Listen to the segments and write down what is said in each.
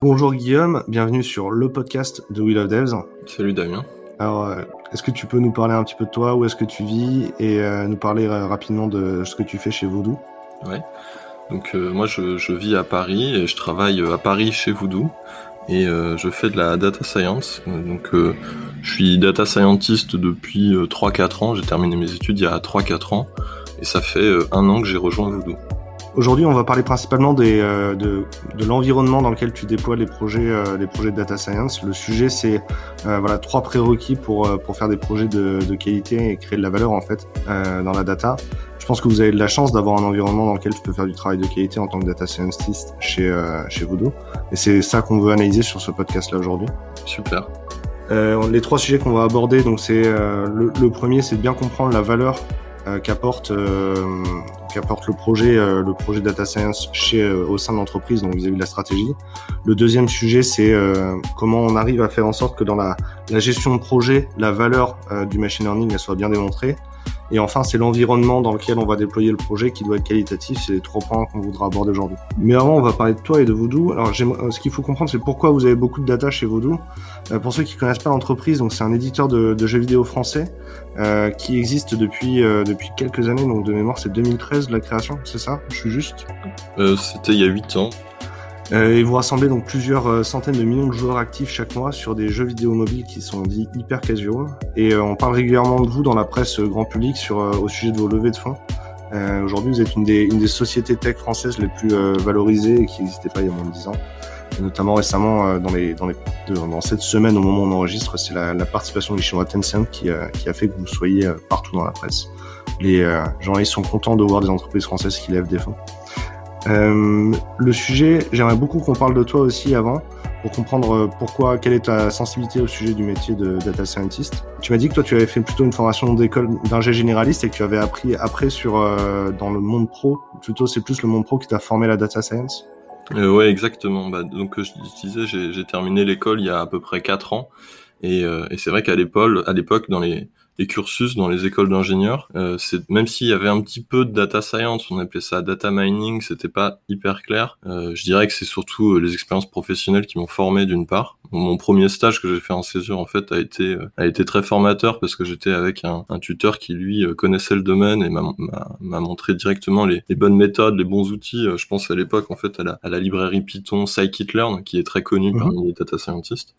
Bonjour Guillaume, bienvenue sur le podcast de We Love Devs. Salut Damien. Alors, euh, est-ce que tu peux nous parler un petit peu de toi, où est-ce que tu vis et euh, nous parler euh, rapidement de ce que tu fais chez Voodoo? Ouais. Donc moi je, vis à Paris et je travaille à Paris chez Voodoo et je fais de la data science. Donc je suis data scientist depuis 3-4 ans, j'ai terminé mes études il y a 3-4 ans et ça fait un an que j'ai rejoint Voodoo. Aujourd'hui, on va parler principalement des, euh, de, de l'environnement dans lequel tu déploies les projets, euh, les projets de data science. Le sujet, c'est euh, voilà trois prérequis pour pour faire des projets de, de, qualité et créer de la valeur en fait dans la data. Je pense que vous avez de la chance d'avoir un environnement dans lequel tu peux faire du travail de qualité en tant que data scientist chez chez Voodoo. Et c'est ça qu'on veut analyser sur ce podcast-là aujourd'hui. Super. les trois sujets qu'on va aborder, donc c'est le, le, premier, c'est de bien comprendre la valeur euh, qu'apporte euh, qu'apporte le projet euh, le projet data science au sein de l'entreprise donc vis-à-vis de la stratégie. Le deuxième sujet c'est comment on arrive à faire en sorte que dans la, gestion de projet la valeur du machine learning soit bien démontrée. Et enfin, c'est l'environnement dans lequel on va déployer le projet qui doit être qualitatif. C'est les trois points qu'on voudra aborder aujourd'hui. Mais avant, on va parler de toi et de Voodoo. Alors, ce qu'il faut comprendre, c'est pourquoi vous avez beaucoup de data chez Voodoo. Euh, pour ceux qui connaissent pas l'entreprise, donc c'est un éditeur de, jeux vidéo français euh, qui existe depuis euh, depuis quelques années. Donc de mémoire, c'est 2013 la création, c'est ça? Je suis juste? Euh, C'était il y a 8 ans. Euh, et vous rassemblez donc plusieurs euh, centaines de millions de joueurs actifs chaque mois sur des jeux vidéo mobiles qui sont dits hyper casual. Et euh, on parle régulièrement de vous dans la presse grand public sur, au sujet de vos levées de fonds. Aujourd'hui, vous êtes une des, une des sociétés tech françaises les plus valorisées et qui n'existait pas il y a moins de 10 ans. Et notamment récemment, dans, les, dans, les, dans cette semaine, au moment où on enregistre, c'est la, la, participation du chinois Tencent qui, qui a fait que vous soyez partout dans la presse. Les gens ils sont contents de voir des entreprises françaises qui lèvent des fonds. Euh, le sujet, j'aimerais beaucoup qu'on parle de toi aussi avant, pour comprendre euh, pourquoi, quelle est ta sensibilité au sujet du métier de data scientist. Tu m'as dit que toi, tu avais fait plutôt une formation d'école d'ingé généraliste et que tu avais appris après sur euh, dans le monde pro. Plutôt, c'est plus le monde pro qui t'a formé la data science. Euh, ouais, exactement. Bah, donc, je disais, j'ai terminé l'école il y a à peu près quatre ans, et, et c'est vrai qu'à l'époque, dans les les cursus dans les écoles d'ingénieurs. Euh, c'est même s'il y avait un petit peu de data science, on appelait ça data mining, c'était pas hyper clair. Euh, je dirais que c'est surtout euh, les expériences professionnelles qui m'ont formé d'une part. Mon premier stage que j'ai fait en césure en fait a été euh, a été très formateur parce que j'étais avec un, un, tuteur qui lui euh, connaissait le domaine et m'a montré directement les, les, bonnes méthodes, les bons outils. Je pense à l'époque en fait à la, à la librairie Python Scikit-learn qui est très connue mhm. parmi les data scientists.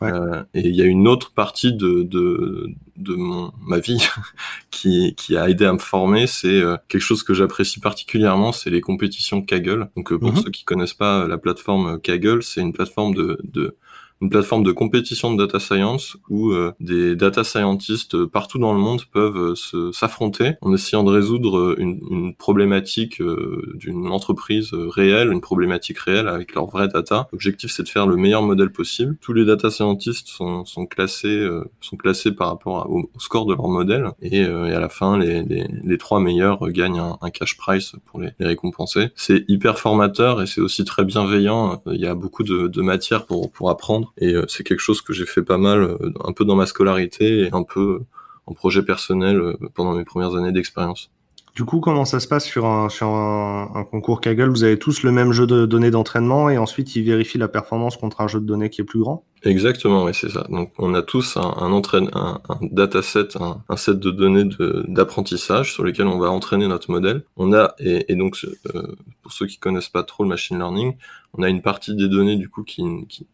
et il y a une autre partie de de, de mon ma vie qui, qui a aidé à me former, c'est euh, quelque chose que j'apprécie particulièrement, c'est les compétitions Kaggle. Donc euh, pour mhm. ceux qui connaissent pas la plateforme Kaggle, c'est une plateforme de, de une plateforme de compétition de data science où euh, des data scientists euh, partout dans le monde peuvent euh, s'affronter en essayant de résoudre une, une problématique d'une entreprise réelle, une problématique réelle avec leur vraie data. L'objectif c'est de faire le meilleur modèle possible. Tous les data scientists sont, sont classés sont classés par rapport au, score de leur modèle et, et à la fin les, les, les, trois meilleurs gagnent un, cash price pour les, les récompenser. C'est hyper formateur et c'est aussi très bienveillant. Il y a beaucoup de, de matière pour, pour apprendre et euh, c'est quelque chose que j'ai fait pas mal, euh, un peu dans ma scolarité et un peu en projet personnel euh, pendant mes premières années d'expérience. Du coup, comment ça se passe sur un, concours Kaggle? Vous avez tous le même jeu de données d'entraînement et ensuite ils vérifient la performance contre un jeu de données qui est plus grand? Exactement, oui, c'est ça. Donc, on a tous un, un, entraîne, un, un dataset, un, un, set de données d'apprentissage sur lesquels on va entraîner notre modèle. On a, et, et donc, euh, pour ceux qui connaissent pas trop le machine learning, on a une partie des données du coup qui,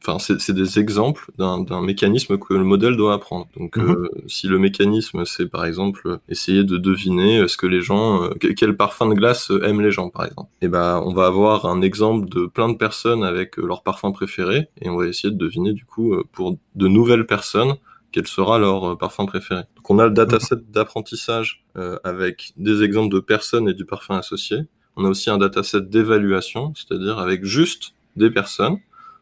enfin, c'est des exemples d'un mécanisme que le modèle doit apprendre. Donc, mhm. euh, si le mécanisme, c'est par exemple essayer de deviner ce que les gens, euh, quel parfum de glace aiment les gens, par exemple. Et eh ben, on va avoir un exemple de plein de personnes avec leur parfum préféré et on va essayer de deviner du coup euh, pour de nouvelles personnes quel sera leur euh, parfum préféré. Donc on a le dataset d'apprentissage euh, avec des exemples de personnes et du parfum associé. On a aussi un dataset d'évaluation, c'est-à-dire avec juste des personnes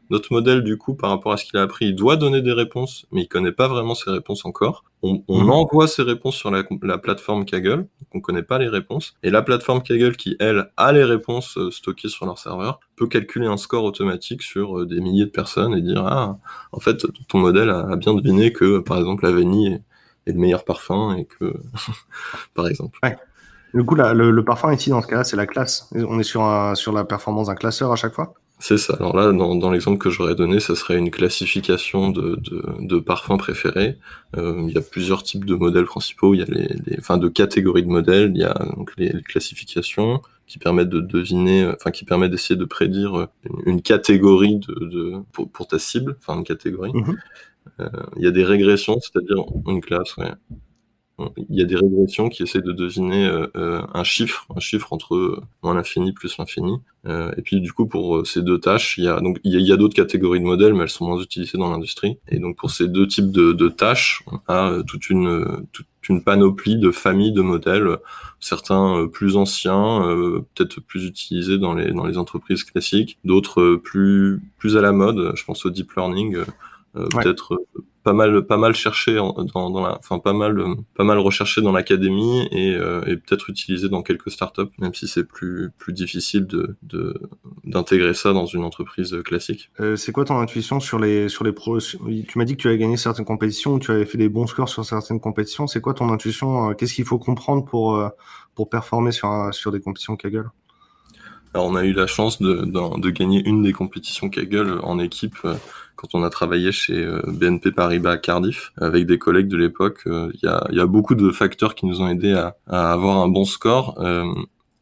notre modèle, du coup, par rapport à ce qu'il a appris, il doit donner des réponses, mais il connaît pas vraiment ses réponses encore. On, on mhm. envoie ses réponses sur la, la plateforme Kaggle, donc on connaît pas les réponses. Et la plateforme Kaggle, qui, elle, a les réponses euh, stockées sur leur serveur, peut calculer un score automatique sur euh, des milliers de personnes et dire, ah, en fait, ton modèle a, bien deviné que, par exemple, la vanille est, le meilleur parfum et que, par exemple. Ouais. Du coup, le, le, parfum ici, dans ce cas-là, c'est la classe. On est sur, un, sur la performance d'un classeur à chaque fois C'est ça. Alors là, dans, dans l'exemple que j'aurais donné, ça serait une classification de, de, de parfums préférés. Euh, il y a plusieurs types de modèles principaux. Il y a les, les enfin de catégories de modèles. Il y a donc les, les classifications qui permettent de deviner, enfin qui permettent d'essayer de prédire une, une catégorie de, de pour, pour, ta cible, enfin une catégorie. Mhm. Euh, il y a des régressions, c'est-à-dire une classe. Ouais il y a des régressions qui essaient de deviner euh, euh, un chiffre, un chiffre entre euh, moins l'infini plus l'infini. Euh, et puis du coup pour euh, ces deux tâches, il y a donc il y a, d'autres catégories de modèles, mais elles sont moins utilisées dans l'industrie. Et donc pour ces deux types de, de tâches, on a toute une toute une panoplie de familles de modèles, certains plus anciens, peut-être plus utilisés dans les dans les entreprises classiques, d'autres plus plus à la mode. Je pense au deep learning, ouais. peut-être pas mal pas mal cherché dans, dans la enfin pas mal pas mal recherché dans l'académie et, euh, et peut-être utilisé dans quelques startups même si c'est plus plus difficile de d'intégrer ça dans une entreprise classique. Euh, c'est quoi ton intuition sur les sur les pros? Tu m'as dit que tu avais gagné certaines compétitions, tu avais fait des bons scores sur certaines compétitions. C'est quoi ton intuition? Euh, Qu'est-ce qu'il faut comprendre pour euh, pour performer sur sur des compétitions Kaggle alors on a eu la chance de, de, de, gagner une des compétitions Kaggle en équipe euh, quand on a travaillé chez euh, BNP Paribas à Cardiff avec des collègues de l'époque. Euh, il y, a, beaucoup de facteurs qui nous ont aidés à, à avoir un bon score.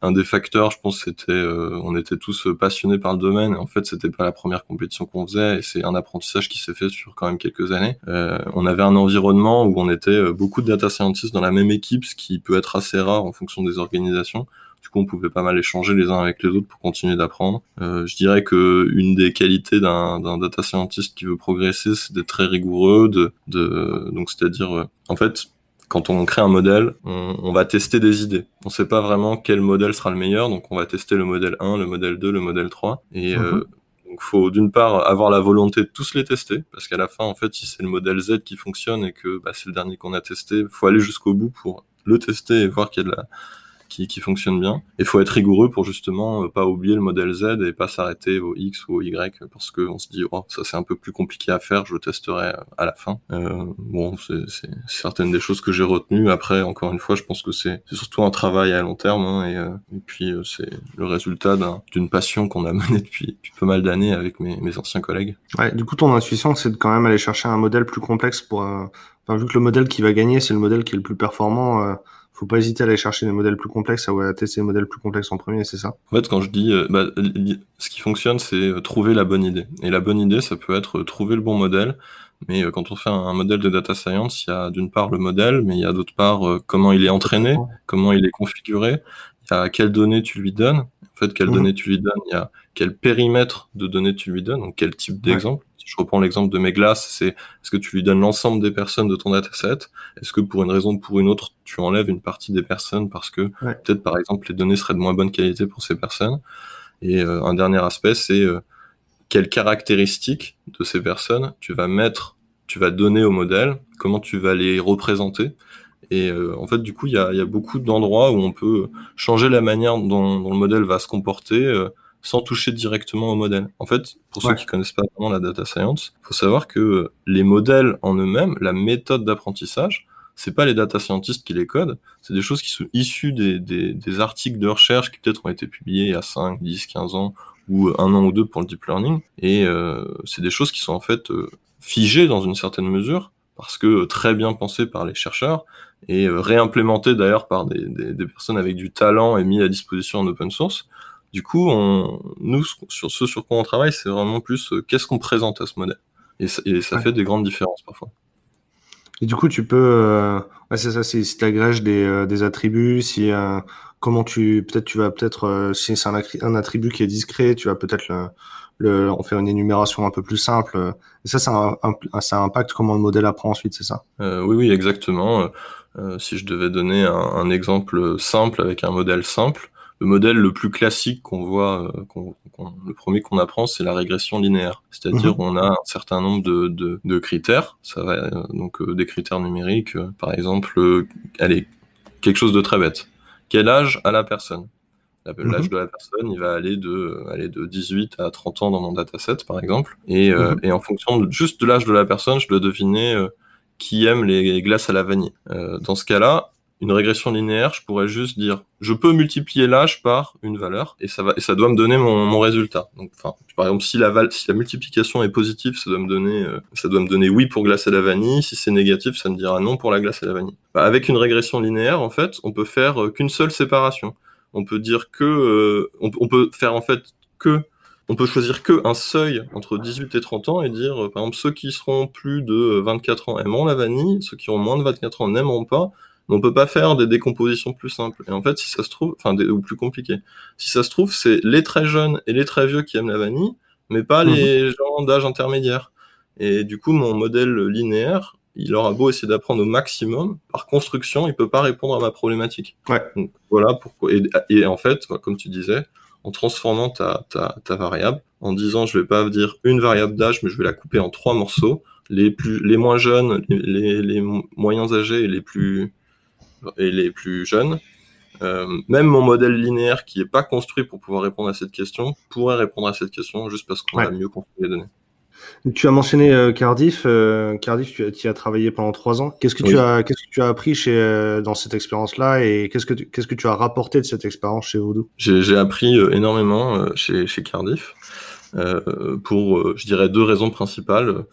un des facteurs, je pense, c'était on était tous passionnés par le domaine. En fait, c'était pas la première compétition qu'on faisait et c'est un apprentissage qui s'est fait sur quand même quelques années. on avait un environnement où on était beaucoup de data scientists dans la même équipe, ce qui peut être assez rare en fonction des organisations. Du coup, on pouvait pas mal échanger les uns avec les autres pour continuer d'apprendre. Euh, je dirais que une des qualités d'un data scientist qui veut progresser, c'est d'être très rigoureux, de, de donc c'est-à-dire, euh, en fait, quand on crée un modèle, on, on, va tester des idées. On sait pas vraiment quel modèle sera le meilleur, donc on va tester le modèle 1, le modèle 2, le modèle 3. Et euh, donc faut d'une part avoir la volonté de tous les tester, parce qu'à la fin, en fait, si c'est le modèle Z qui fonctionne et que bah, c'est le dernier qu'on a testé, faut aller jusqu'au bout pour le tester et voir qu'il y a de la qui, qui fonctionne bien. Il faut être rigoureux pour justement euh, pas oublier le modèle Z et pas s'arrêter au X ou au Y parce que on se dit oh ça c'est un peu plus compliqué à faire, je testerai euh, à la fin. Euh, bon, c'est certaines des choses que j'ai retenues. Après, encore une fois, je pense que c'est surtout un travail à long terme hein, et, et, puis c'est le résultat d'une passion qu'on a menée depuis, depuis pas mal d'années avec mes, mes, anciens collègues. Ouais, du coup, ton intuition, c'est de quand même aller chercher un modèle plus complexe pour. Enfin, vu que le modèle qui va gagner, c'est le modèle qui est le plus performant faut pas hésiter à aller chercher des modèles plus complexes à tester les modèles plus complexes en premier, c'est ça En fait, quand je dis, euh, bah, ce qui fonctionne, c'est euh, trouver la bonne idée. Et la bonne idée, ça peut être euh, trouver le bon modèle. Mais quand on fait un modèle de data science, il y a d'une part le modèle, mais il y a d'autre part comment il est entraîné, comment il est configuré, il y a quelles données tu lui donnes. En fait, quelles mmh. données tu lui donnes, il y a quel périmètre de données tu lui donnes, donc quel type d'exemple. Ouais je reprends l'exemple de mes glaces, c'est est-ce que tu lui donnes l'ensemble des personnes de ton dataset? Est-ce que pour une raison ou pour une autre, tu enlèves une partie des personnes parce que ouais. peut-être par exemple les données seraient de moins bonne qualité pour ces personnes? Et euh, un dernier aspect, c'est euh, quelles caractéristiques de ces personnes tu vas mettre, tu vas donner au modèle, comment tu vas les représenter? Et euh, en fait, du coup, il y a, y a, beaucoup d'endroits où on peut changer la manière dont, dont, le modèle va se comporter, euh, sans toucher directement au modèle. En fait, pour ouais. ceux qui connaissent pas vraiment la data science, faut savoir que les modèles en eux-mêmes, la méthode d'apprentissage, c'est pas les data scientists qui les codent, c'est des choses qui sont issues des, des, des articles de recherche qui peut-être ont été publiés il y a 5, 10, 15 ans, ou un an ou deux pour le deep learning, et euh, c'est des choses qui sont en fait euh, figées dans une certaine mesure, parce que très bien pensées par les chercheurs, et euh, réimplémentées d'ailleurs par des, des, des personnes avec du talent et mis à disposition en open source, du coup, on, nous, sur ce sur quoi on travaille, c'est vraiment plus euh, qu'est-ce qu'on présente à ce modèle. Et ça, et ça ouais. fait des grandes différences parfois. Et du coup, tu peux, euh, ouais, c'est ça, si tu agrèges des, euh, des attributs, si euh, comment tu, peut-être tu vas peut-être, euh, si c'est un, un, attribut qui est discret, tu vas peut-être le, le, en faire une énumération un peu plus simple. Et ça, ça, un, ça impacte comment le modèle apprend ensuite, c'est ça? Oui, oui, exactement. si je devais donner un, un, exemple simple avec un modèle simple, le modèle le plus classique qu'on voit, euh, qu le premier qu'on apprend, c'est la régression linéaire. C'est-à-dire, mmh. on a un certain nombre de, de, de critères. Ça va euh, donc euh, des critères numériques, euh, par exemple, euh, allez, quelque chose de très bête. Quel âge a la personne? L'âge mmh. de la personne, il va aller de, aller de 18 à 30 ans dans mon dataset, par exemple. Et, mmh. et en fonction de, juste de l'âge de la personne, je dois deviner qui aime les glaces à la vanille. dans ce cas-là, une régression linéaire, je pourrais juste dire, je peux multiplier l'âge par une valeur et ça va, et ça doit me donner mon, mon résultat. Donc, enfin, par exemple, si la, si la multiplication est positive, ça doit me donner, euh, ça doit me donner oui pour glace et la vanille. Si c'est négatif, ça me dira non pour la glace et la vanille. Bah, avec une régression linéaire, en fait, on peut faire euh, qu'une seule séparation. On peut dire que, euh, on, peut faire en fait que on peut choisir que un seuil entre 18 et 30 ans et dire, par exemple, ceux qui seront plus de 24 ans aimeront la vanille, ceux qui ont moins de 24 ans n'aimeront pas, on peut pas faire des décompositions plus simples. Et en fait, si ça se trouve, enfin, ou plus compliquées. Si ça se trouve, c'est les très jeunes et les très vieux qui aiment la vanille, mais pas les mhm. gens d'âge intermédiaire. Et du coup, mon modèle linéaire, il aura beau essayer d'apprendre au maximum, par construction, il peut pas répondre à ma problématique. Ouais. voilà pourquoi. Et, en fait, comme tu disais, en transformant ta, ta, ta variable, en disant je vais pas dire une variable d'âge, mais je vais la couper en trois morceaux, les plus, les moins jeunes, les, les moyens âgés et les plus, et les plus jeunes. Euh, même mon modèle linéaire qui n'est pas construit pour pouvoir répondre à cette question pourrait répondre à cette question juste parce qu'on a mieux construit les données. Tu as mentionné euh, Cardiff. Euh, Cardiff, tu, as travaillé pendant trois ans. Qu'est-ce que tu as, qu'est-ce que tu as appris chez dans cette expérience-là et qu'est-ce que qu'est-ce que tu as rapporté de cette expérience chez Voodoo J'ai appris énormément chez, chez Cardiff pour, je dirais, deux raisons principales.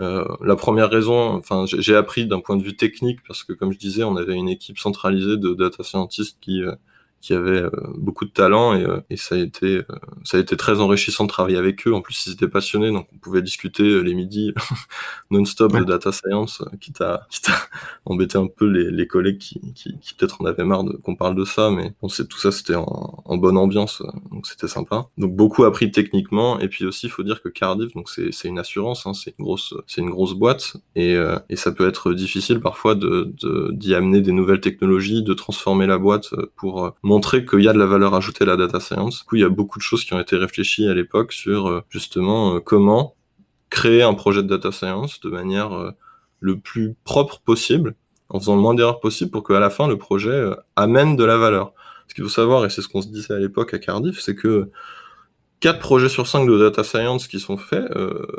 Euh, la première raison, enfin, j'ai appris d'un point de vue technique parce que, comme je disais, on avait une équipe centralisée de data scientists qui euh, qui avaient euh, beaucoup de talent et, euh, et, ça a été euh, ça a été très enrichissant de travailler avec eux. En plus, ils étaient passionnés, donc on pouvait discuter les midis non-stop de data science, quitte à, quitte à embêter un peu les, les collègues qui, qui, qui peut-être en avaient marre qu'on parle de ça, mais on sait tout ça c'était en, en, bonne ambiance, donc c'était sympa. Donc beaucoup appris techniquement et puis aussi il faut dire que Cardiff, donc c'est c'est une assurance, hein, c'est une grosse c'est une grosse boîte et et ça peut être difficile parfois de d'y amener des nouvelles technologies, de transformer la boîte pour montrer qu'il y a de la valeur ajoutée à la data science. Du coup, il y a beaucoup de choses qui ont été réfléchies à l'époque sur euh, justement euh, comment créer un projet de data science de manière euh, le plus propre possible, en faisant le moins d'erreurs possible pour qu'à la fin le projet amène de la valeur. Ce qu'il faut savoir, et c'est ce qu'on se disait à l'époque à Cardiff, c'est que 4 projets sur 5 de data science qui sont faits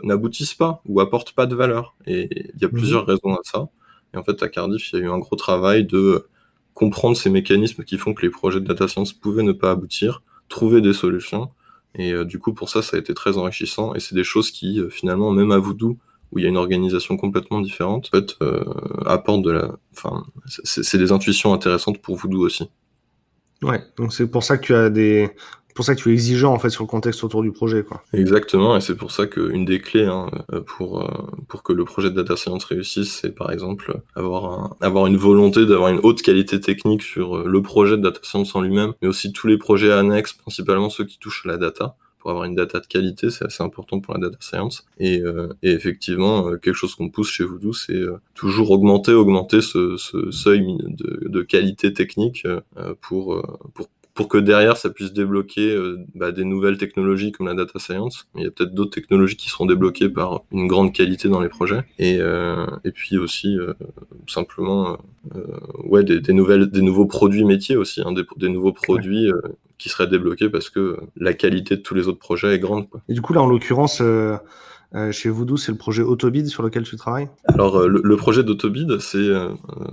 n'aboutissent pas ou apportent pas de valeur. Et il y a plusieurs mhm. raisons à ça. Et en fait, à Cardiff, il y a eu un gros travail de comprendre ces mécanismes qui font que les projets de data science pouvaient ne pas aboutir, trouver des solutions. Et euh, du coup, pour ça, ça a été très enrichissant. Et c'est des choses qui, euh, finalement, même à Voodoo, où il y a une organisation complètement différente, en fait, euh, apportent de la. Enfin, c'est des intuitions intéressantes pour Voodoo aussi. Ouais, donc c'est pour ça que tu as des, pour ça que tu es exigeant en fait sur le contexte autour du projet. Quoi. Exactement, et c'est pour ça qu'une des clés hein, pour, euh, pour que le projet de data science réussisse, c'est par exemple avoir, un, avoir une volonté d'avoir une haute qualité technique sur euh, le projet de data science en lui-même, mais aussi tous les projets annexes, principalement ceux qui touchent à la data pour avoir une data de qualité, c'est assez important pour la data science. Et, euh, et effectivement, quelque chose qu'on pousse chez Voodoo, c'est toujours augmenter, augmenter ce, ce seuil de, de, qualité technique pour, pour pour que derrière ça puisse débloquer euh, bah, des nouvelles technologies comme la data science. Il y a peut-être d'autres technologies qui seront débloquées par une grande qualité dans les projets. Et, euh, et puis aussi euh, simplement ouais des, des, nouvelles des nouveaux produits métiers aussi, hein, des, des nouveaux produits qui seraient débloqués parce que la qualité de tous les autres projets est grande. Quoi. Et du coup là en l'occurrence euh, chez Voodoo, c'est le projet Autobid sur lequel tu travailles? Alors euh, le, projet d'Autobid, c'est euh,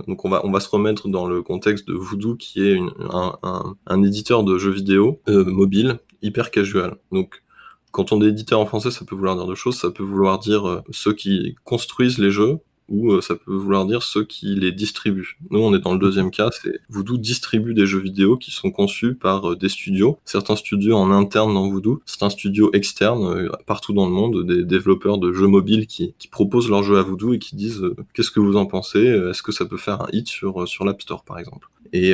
donc on va on va se remettre dans le contexte de Voodoo qui est une, un, un, un, éditeur de jeux vidéo mobile hyper casual. Donc quand on est éditeur en français, ça peut vouloir dire deux choses. Ça peut vouloir dire ceux qui construisent les jeux ou euh, ça peut vouloir dire ceux qui les distribuent. Nous, on est dans le deuxième cas, c'est Voodoo distribue des jeux vidéo qui sont conçus par euh, des studios, certains studios en interne dans Voodoo, certains studios externes euh, partout dans le monde, des développeurs de jeux mobiles qui, qui proposent leurs jeux à Voodoo et qui disent qu'est-ce que vous en pensez, est-ce que ça peut faire un hit sur, sur l'App Store par exemple? Et,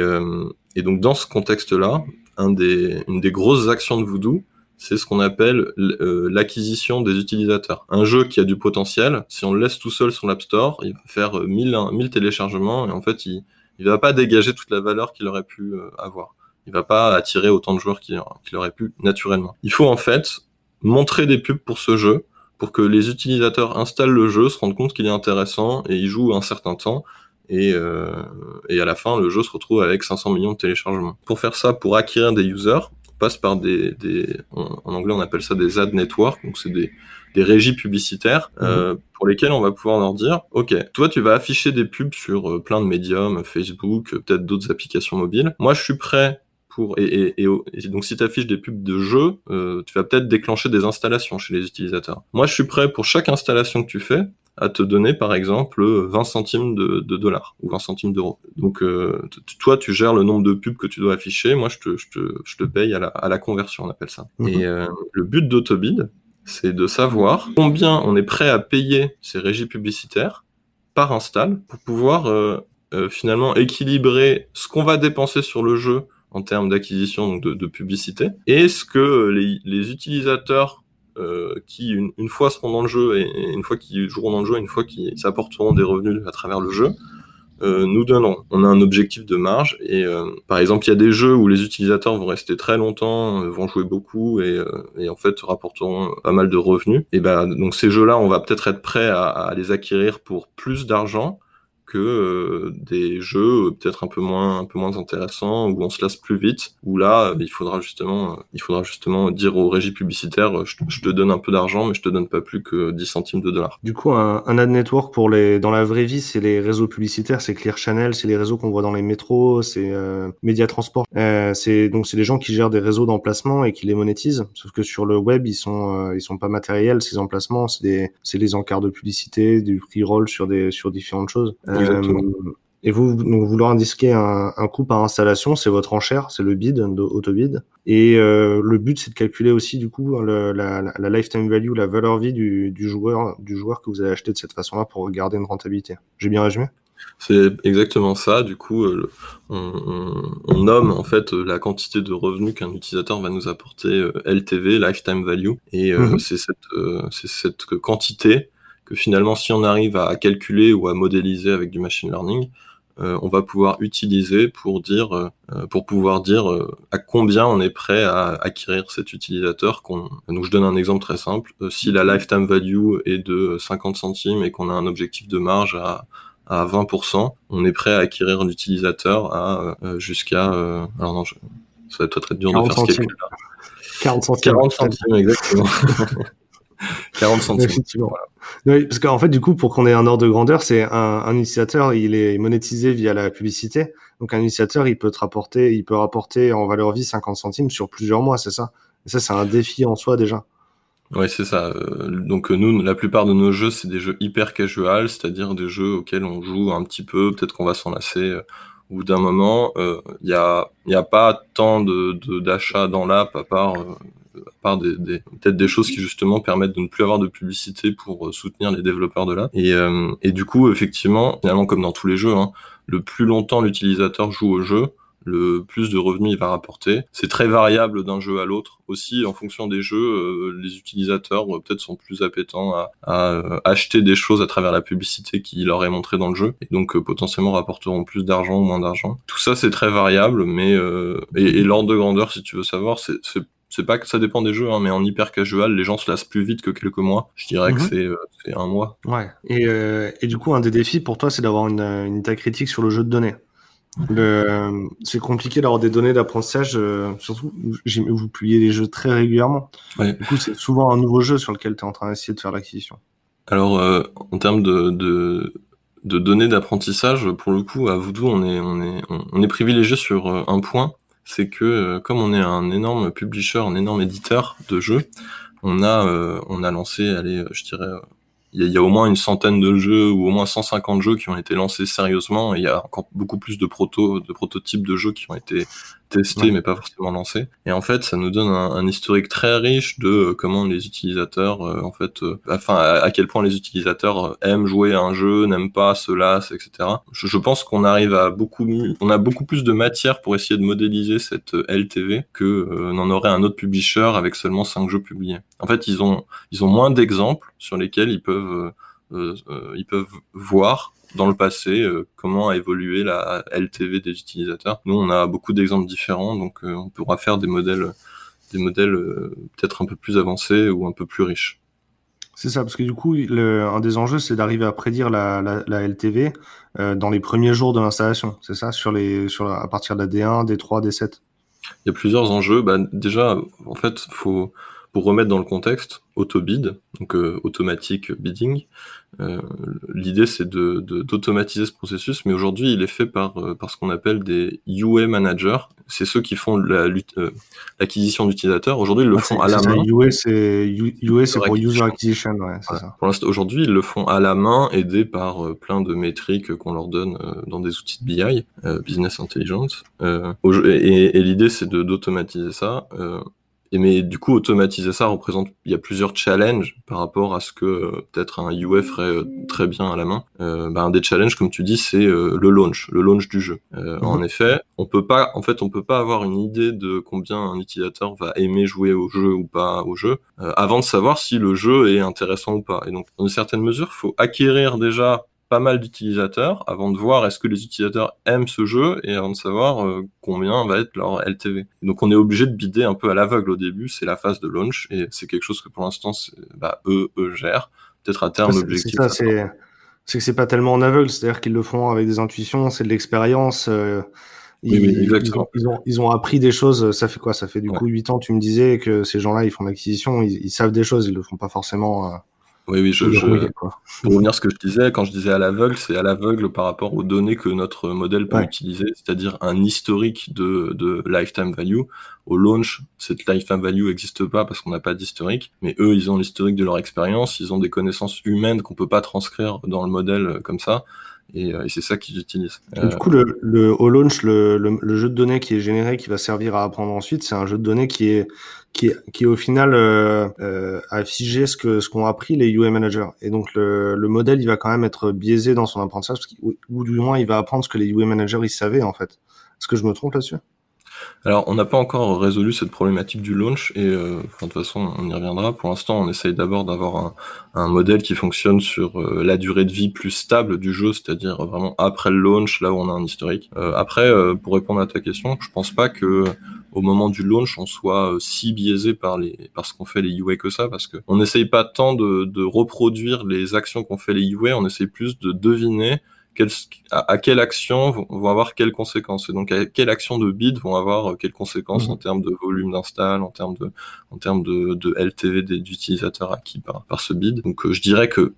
et donc dans ce contexte-là, un des, une des grosses actions de Voodoo, c'est ce qu'on appelle euh, l'acquisition des utilisateurs. Un jeu qui a du potentiel, si on le laisse tout seul sur l'App Store, il va faire 1000, euh, 1000 téléchargements et en fait, il ne va pas dégager toute la valeur qu'il aurait pu euh, avoir. Il va pas attirer autant de joueurs qu'il aurait pu naturellement. Il faut en fait montrer des pubs pour ce jeu pour que les utilisateurs installent le jeu, se rendent compte qu'il est intéressant et y jouent un certain temps. Et, et à la fin, le jeu se retrouve avec 500 millions de téléchargements. Pour faire ça, pour acquérir des users, passe par des, en, anglais on appelle ça des ad networks, donc c'est des, des régies publicitaires mhm. euh, pour lesquelles on va pouvoir leur dire, ok, toi tu vas afficher des pubs sur euh, plein de médiums, Facebook, peut-être d'autres applications mobiles. Moi je suis prêt pour et, et, et, donc si tu affiches des pubs de jeux, euh, tu vas peut-être déclencher des installations chez les utilisateurs. Moi je suis prêt pour chaque installation que tu fais à te donner par exemple 20 centimes de, de dollars ou 20 centimes d'euros. Donc euh, toi tu gères le nombre de pubs que tu dois afficher, moi je te, je te, je te paye à la, à la conversion on appelle ça. Mhm. Et euh, le but d'Autobid c'est de savoir combien on est prêt à payer ces régies publicitaires par install pour pouvoir euh, euh finalement équilibrer ce qu'on va dépenser sur le jeu en termes d'acquisition donc de, de, publicité et ce que les, les utilisateurs qui une, fois seront dans le jeu et, et une fois qu'ils joueront dans le jeu, une fois qu'ils apporteront des revenus à travers le jeu, euh, nous donneront. On a un objectif de marge et euh, par exemple il y a des jeux où les utilisateurs vont rester très longtemps, euh, vont jouer beaucoup et, euh, et, en fait rapporteront pas mal de revenus. Et ben donc ces jeux-là, on va peut-être être prêt à les acquérir pour plus d'argent que euh, des jeux euh, peut-être un peu moins un peu moins intéressants où on se lasse plus vite où là euh, il faudra justement il faudra justement dire aux régies publicitaires je, te donne un peu d'argent mais je te donne pas plus que 10 centimes de dollars. Du coup un, ad network pour les dans la vraie vie c'est les réseaux publicitaires c'est Clear Channel c'est les réseaux qu'on voit dans les métros c'est euh, Média Transport euh, c'est donc c'est des gens qui gèrent des réseaux d'emplacement et qui les monétisent sauf que sur le web ils sont ils sont pas matériels ces emplacements c'est des c'est les encarts de publicité du pre-roll sur des sur différentes choses. Euh, et vous, donc, vous leur indiquez un, un coût par installation, c'est votre enchère, c'est le bid, autobid. Et euh, le but, c'est de calculer aussi du coup le, la, la, lifetime value, la valeur vie du, du, joueur, du joueur que vous avez acheté de cette façon-là pour garder une rentabilité. J'ai bien résumé? C'est exactement ça. Du coup, euh, on, on, on, nomme en fait la quantité de revenus qu'un utilisateur va nous apporter euh, LTV, lifetime value, et mm -hmm. c'est cette, c'est cette quantité que finalement, si on arrive à calculer ou à modéliser avec du machine learning, euh, on va pouvoir utiliser pour dire, euh, pour pouvoir dire euh, à combien on est prêt à acquérir cet utilisateur. Qu'on... Donc je donne un exemple très simple. Euh, si la lifetime value est de 50 centimes et qu'on a un objectif de marge à, à 20%, on est prêt à acquérir l'utilisateur à euh, jusqu'à. alors non, je... ça va être être dur de faire ce calcul-là. 40 centimes. 40 centimes, exactement. 40 centimes. Effectivement. Voilà. Oui, parce qu'en fait, du coup, pour qu'on ait un ordre de grandeur, c'est un, un, initiateur, il est monétisé via la publicité. Donc, un initiateur, il peut te rapporter, il peut rapporter en valeur vie 50 centimes sur plusieurs mois, c'est ça? Et ça, c'est un défi en soi déjà. Ouais, c'est ça. Euh, donc nous, la plupart de nos jeux, c'est des jeux hyper casual, c'est-à-dire des jeux auxquels on joue un petit peu, peut-être qu'on va s'en lasser euh, au bout d'un moment. Il euh, y a, y a pas tant de d'achats dans l'app à part à part des, des peut-être des choses qui justement permettent de ne plus avoir de publicité pour euh, soutenir les développeurs de. Et, euh, et du coup, effectivement, finalement comme dans tous les jeux, hein, le plus longtemps l'utilisateur joue au jeu, le plus de revenus il va rapporter. C'est très variable d'un jeu à l'autre. Aussi, en fonction des jeux, euh, les utilisateurs euh, peut-être sont plus appétents à, à euh, acheter des choses à travers la publicité qui leur est montrée dans le jeu, et donc euh, potentiellement rapporteront plus d'argent ou moins d'argent. Tout ça, c'est très variable, mais et, et l'ordre de grandeur, si tu veux savoir, c'est c'est pas que ça dépend des jeux, hein, mais en hyper casual, les gens se lassent plus vite que quelques mois. Je dirais mm -hmm. que mhm. c'est euh, un mois. Ouais. Et, euh, et, du coup, un des défis pour toi, c'est d'avoir une, une état critique sur le jeu de données. C'est compliqué d'avoir des données d'apprentissage, euh, surtout vous publiez les jeux très régulièrement. Ouais. Du coup, c'est souvent un nouveau jeu sur lequel tu es en train d'essayer de faire l'acquisition. Alors, euh, en termes de, de, de données d'apprentissage, pour le coup, à Voodoo, on est, on est, on est privilégié sur euh, un point, c'est que euh, comme on est un énorme publisher, un énorme éditeur de jeux, on a euh, on a lancé, allez, je dirais, il y, a au moins une centaine de jeux ou au moins 150 jeux qui ont été lancés sérieusement. Et il y a encore beaucoup plus de proto de prototypes de jeux qui ont été testé ouais. mais pas forcément lancé. Et en fait, ça nous donne un, un historique très riche de euh, comment les utilisateurs, euh, en fait, euh, enfin à, à, quel point les utilisateurs euh, aiment jouer à un jeu, n'aiment pas, se lassent, etc. Je, je pense qu'on arrive à beaucoup, on a beaucoup plus de matière pour essayer de modéliser cette LTV que euh, n'en aurait un autre publisher avec seulement cinq jeux publiés. En fait, ils ont, ils ont moins d'exemples sur lesquels ils peuvent, euh, ils peuvent voir dans le passé, euh, comment a évolué la LTV des utilisateurs. Nous, on a beaucoup d'exemples différents, donc euh, on pourra faire des modèles, des modèles euh, peut-être un peu plus avancés ou un peu plus riches. C'est ça, parce que du coup, le, un des enjeux, c'est d'arriver à prédire la, la, la LTV euh, dans les premiers jours de l'installation. C'est ça, sur les, sur, à partir de la D1, D3, D7. Il y a plusieurs enjeux. Bah, déjà, en fait, faut pour remettre dans le contexte, AutoBid, donc euh, automatique bidding, euh, l'idée c'est de, d'automatiser ce processus, mais aujourd'hui il est fait par, euh, par ce qu'on appelle des UA managers. C'est ceux qui font la, l'acquisition d'utilisateurs. Aujourd'hui ils le font à la main. UA c'est, UA, c'est pour User Acquisition, ouais, c'est ça. Pour l'instant, aujourd'hui ils le font à la main, aidés par plein de métriques qu'on leur donne dans des outils de BI, Business Intelligence. et, et l'idée c'est de, d'automatiser ça. Et mais du coup, automatiser ça représente, il y a plusieurs challenges par rapport à ce que euh, peut-être un UF ferait euh, très bien à la main. Euh, bah, un des challenges, comme tu dis, c'est euh, le launch, le launch du jeu. Mhm. En effet, on peut pas, en fait, on peut pas avoir une idée de combien un utilisateur va aimer jouer au jeu ou pas au jeu avant de savoir si le jeu est intéressant ou pas. Et donc, dans une certaine mesure, faut acquérir déjà pas mal d'utilisateurs avant de voir est-ce que les utilisateurs aiment ce jeu et avant de savoir euh, combien va être leur LTV. Donc on est obligé de bider un peu à l'aveugle au début, c'est la phase de launch et c'est quelque chose que pour l'instant bah, eux, eux gèrent. Peut-être à terme l'objectif. C'est que c'est pas tellement en aveugle, c'est-à-dire qu'ils le font avec des intuitions, c'est de l'expérience. Euh, ils, ils, ont, ils, ont, appris des choses. Ça fait quoi? Ça fait du coup 8 ans. Tu me disais que ces gens-là, ils font l'acquisition, ils, savent des choses, ils le font pas forcément. Oui, oui, je, pour revenir à ce que je disais, quand je disais à l'aveugle, c'est à l'aveugle par rapport aux données que notre modèle peut utiliser, c'est-à-dire un historique de, de lifetime value. Au launch, cette lifetime value n'existe pas parce qu'on n'a pas d'historique, mais eux, ils ont l'historique de leur expérience, ils ont des connaissances humaines qu'on peut pas transcrire dans le modèle comme ça. Euh, et, c'est ça qu'ils utilisent. Du coup, le, le, au launch, le, le, jeu de données qui est généré, qui va servir à apprendre ensuite, c'est un jeu de données qui est qui est, qui est au final euh, euh, à figer ce que ce qu'ont appris les UA managers. Et donc le, le modèle, il va quand même être biaisé dans son apprentissage, ou, du moins il va apprendre ce que les UA managers ils savaient en fait. Est-ce que je me trompe là-dessus? Alors, on n'a pas encore résolu cette problématique du launch et euh, de toute façon, on y reviendra. Pour l'instant, on essaye d'abord d'avoir un, un, modèle qui fonctionne sur euh, la durée de vie plus stable du jeu, c'est-à-dire vraiment après le launch, là où on a un historique. Euh, après, euh, pour répondre à ta question, je pense pas que au moment du launch, on soit si biaisé par les par ce qu'on fait les UA que ça, parce que on n'essaye pas tant de, de reproduire les actions qu'on fait les UA, on essaye plus de deviner à, quelle action vont, avoir quelles conséquences? Et donc à quelle action de bid vont avoir euh, quelles conséquences mhm. en termes de volume d'install, en termes de en termes de, de LTV d'utilisateurs acquis par, par ce bid? Donc euh, je dirais que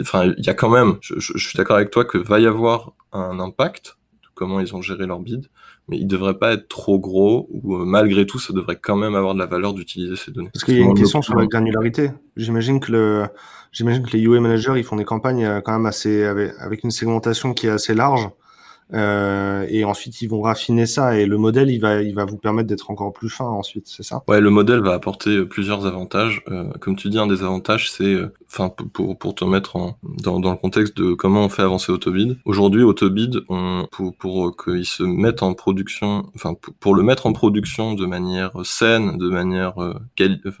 enfin il y a quand même, je, je, suis d'accord avec toi que va y avoir un impact de comment ils ont géré leur bid, mais il devrait pas être trop gros ou euh, malgré tout ça devrait quand même avoir de la valeur d'utiliser ces données. Parce qu'il y a une question sur la granularité. J'imagine que le J'imagine que les UA managers, ils font des campagnes euh, quand même assez avec, une segmentation qui est assez large. Euh, et ensuite, ils vont raffiner ça et le modèle, il va, il va vous permettre d'être encore plus fin ensuite, c'est ça? Ouais, le modèle va apporter euh, plusieurs avantages. Euh, comme tu dis, un des avantages, c'est, euh, enfin, pour, pour te mettre en, dans, dans le contexte de comment on fait avancer Autobid. Aujourd'hui, Autobid, on, pour, pour qu'il se mette en production, enfin, pour, pour, le mettre en production de manière saine, de manière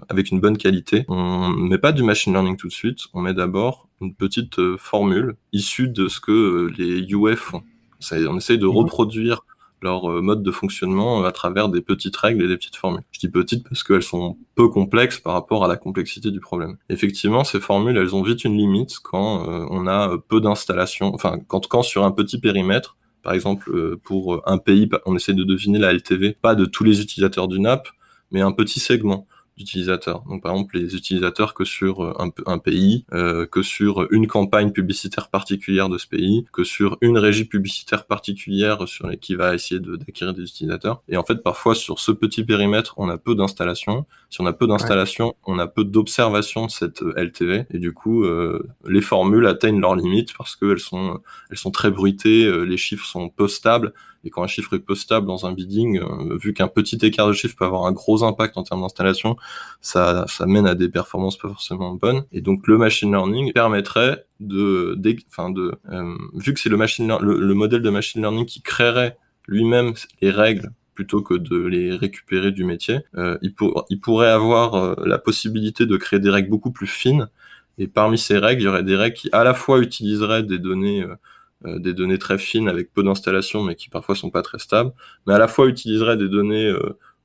avec une bonne qualité, on met pas du machine learning tout de suite. On met d'abord une petite formule issue de ce que les UF font on essaye de mhm. reproduire leur euh, mode de fonctionnement euh, à travers des petites règles et des petites formules. Je dis petites parce qu'elles sont peu complexes par rapport à la complexité du problème. Effectivement, ces formules, elles ont vite une limite quand euh, on a peu d'installations, enfin quand, quand sur un petit périmètre, par exemple pour un pays, on essaie de deviner la LTV, pas de tous les utilisateurs d'une app, mais un petit segment d'utilisateurs. Donc par exemple les utilisateurs que sur euh, un, pays, euh, que sur une campagne publicitaire particulière de ce pays, que sur une régie publicitaire particulière sur les, qui va essayer d'acquérir des utilisateurs. Et en fait parfois sur ce petit périmètre on a peu d'installations. Si on a peu d'installations, on a peu d'observation de cette euh, LTV et du coup les formules atteignent leurs limites parce qu'elles sont elles sont très bruitées, les chiffres sont peu stables et quand un chiffre est peu stable dans un bidding, vu qu'un petit écart de chiffre peut avoir un gros impact en termes d'installation, ça, ça mène à des performances pas forcément bonnes. Et donc le machine learning permettrait de, enfin de, vu que c'est le machine le, le modèle de machine learning qui créerait lui-même les règles plutôt que de les récupérer du métier. Euh, il, pour, il, pourrait avoir euh, la possibilité de créer des règles beaucoup plus fines. Et parmi ces règles, il y aurait des règles qui à la fois utiliseraient des données, euh, des données très fines avec peu d'installation, mais qui parfois sont pas très stables, mais à la fois utiliseraient des données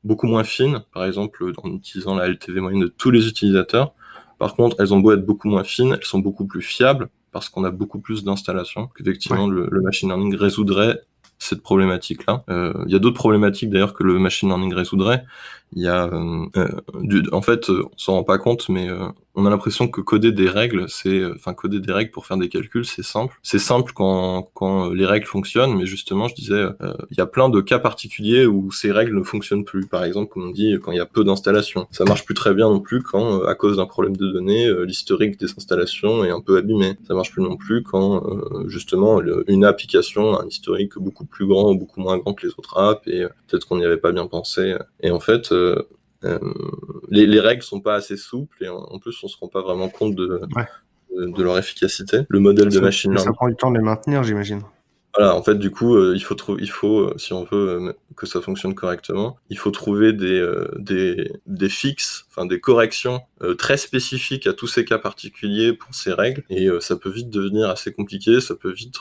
beaucoup moins fines, par exemple en utilisant la LTV moyenne de tous les utilisateurs. Par contre, elles ont beau être beaucoup moins fines, elles sont beaucoup plus fiables parce qu'on a beaucoup plus d'installations, qu'effectivement le, le, machine learning résoudrait cette problématique-là. Euh, il y a d'autres problématiques d'ailleurs que le machine learning résoudrait. Il y a, euh, du, en fait, on s'en rend pas compte, mais on a l'impression que coder des règles, c'est, enfin, coder des règles pour faire des calculs, c'est simple. C'est simple quand, quand les règles fonctionnent, mais justement, je disais, il y a plein de cas particuliers où ces règles ne fonctionnent plus. Par exemple, comme on dit, quand il y a peu d'installations. Ça marche plus très bien non plus quand, à cause d'un problème de données, l'historique des installations est un peu abîmé. Ça marche plus non plus quand, justement, une application a un historique beaucoup plus grand ou beaucoup moins grand que les autres apps et euh, peut-être qu'on n'y avait pas bien pensé. Et en fait, euh, euh, les, les, règles sont pas assez souples et en, plus on se rend pas vraiment compte de, de, leur efficacité. Le modèle de machine learning. Ça prend du temps de les maintenir, j'imagine. Voilà, en fait, du coup, euh, il faut il faut, euh, si on veut euh, que ça fonctionne correctement, il faut trouver des des des fixes, enfin des corrections très spécifiques à tous ces cas particuliers pour ces règles, et ça peut vite devenir assez compliqué, ça peut vite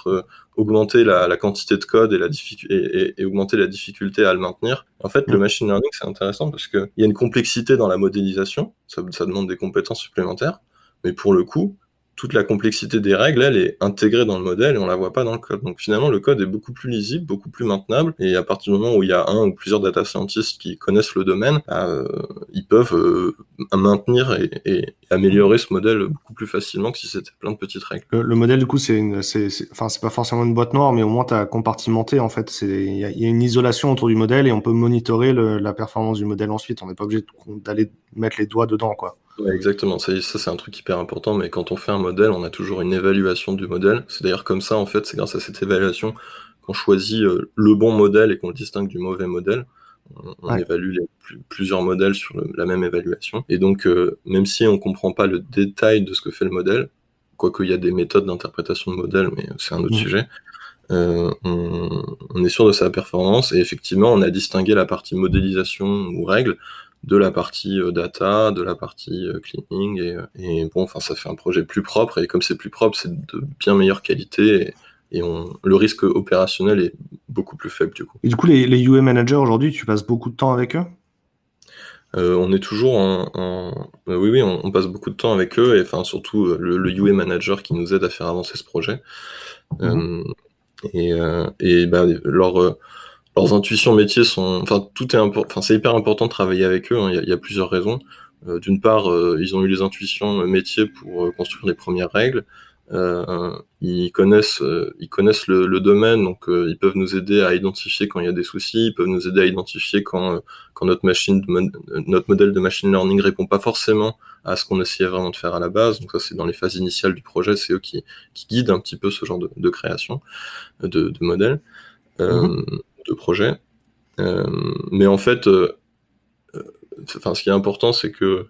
augmenter la, la, quantité de code et la et, et, augmenter la difficulté à le maintenir. En fait, le machine learning c'est intéressant parce que il y a une complexité dans la modélisation, ça, ça demande des compétences supplémentaires, mais pour le coup, toute la complexité des règles, elle est intégrée dans le modèle et on la voit pas dans le code. Donc finalement, le code est beaucoup plus lisible, beaucoup plus maintenable. Et à partir du moment où il y a un ou plusieurs data scientists qui connaissent le domaine, bah, euh, ils peuvent euh, maintenir et, améliorer ce modèle beaucoup plus facilement que si c'était plein de petites règles. Le, modèle, du coup, c'est enfin, c'est pas forcément une boîte noire, mais au moins tu as compartimenté. En fait, il y, a une isolation autour du modèle et on peut monitorer la performance du modèle ensuite. On n'est pas obligé d'aller mettre les doigts dedans, quoi exactement, ça, c'est un truc hyper important, mais quand on fait un modèle, on a toujours une évaluation du modèle. C'est d'ailleurs comme ça, en fait, c'est grâce à cette évaluation qu'on choisit euh, le bon modèle et qu'on le distingue du mauvais modèle. On, évalue plusieurs modèles sur la même évaluation. Et donc, euh, même si on comprend pas le détail de ce que fait le modèle, quoique il y a des méthodes d'interprétation de modèle, mais c'est un autre sujet, euh, on, on, est sûr de sa performance. Et effectivement, on a distingué la partie modélisation ou règle de la partie euh, data, de la partie euh, cleaning et, euh, et, bon, enfin ça fait un projet plus propre et comme c'est plus propre, c'est de bien meilleure qualité et, et on, le risque opérationnel est beaucoup plus faible du coup. Et du coup, les, les UA managers aujourd'hui, tu passes beaucoup de temps avec eux? Euh, on est toujours en, en... oui oui on, on, passe beaucoup de temps avec eux et enfin surtout le, le, UA manager qui nous aide à faire avancer ce projet mmh. euh, et, euh, et bah, leur leurs intuitions métiers sont, enfin tout est important, enfin c'est hyper important de travailler avec eux. Hein. Il, y a, plusieurs raisons. Euh, d'une part, euh, ils ont eu les intuitions métiers pour euh, construire les premières règles. ils connaissent, ils connaissent le, domaine, donc ils peuvent nous aider à identifier quand il y a des soucis. Ils peuvent nous aider à identifier quand, quand notre machine, notre modèle de machine learning répond pas forcément à ce qu'on essayait vraiment de faire à la base. Donc ça, c'est dans les phases initiales du projet. C'est eux qui, qui guident un petit peu ce genre de, de création de, de modèle. Mm-hmm de projet. Euh, mais en fait, euh, euh, enfin, ce qui est important, c'est que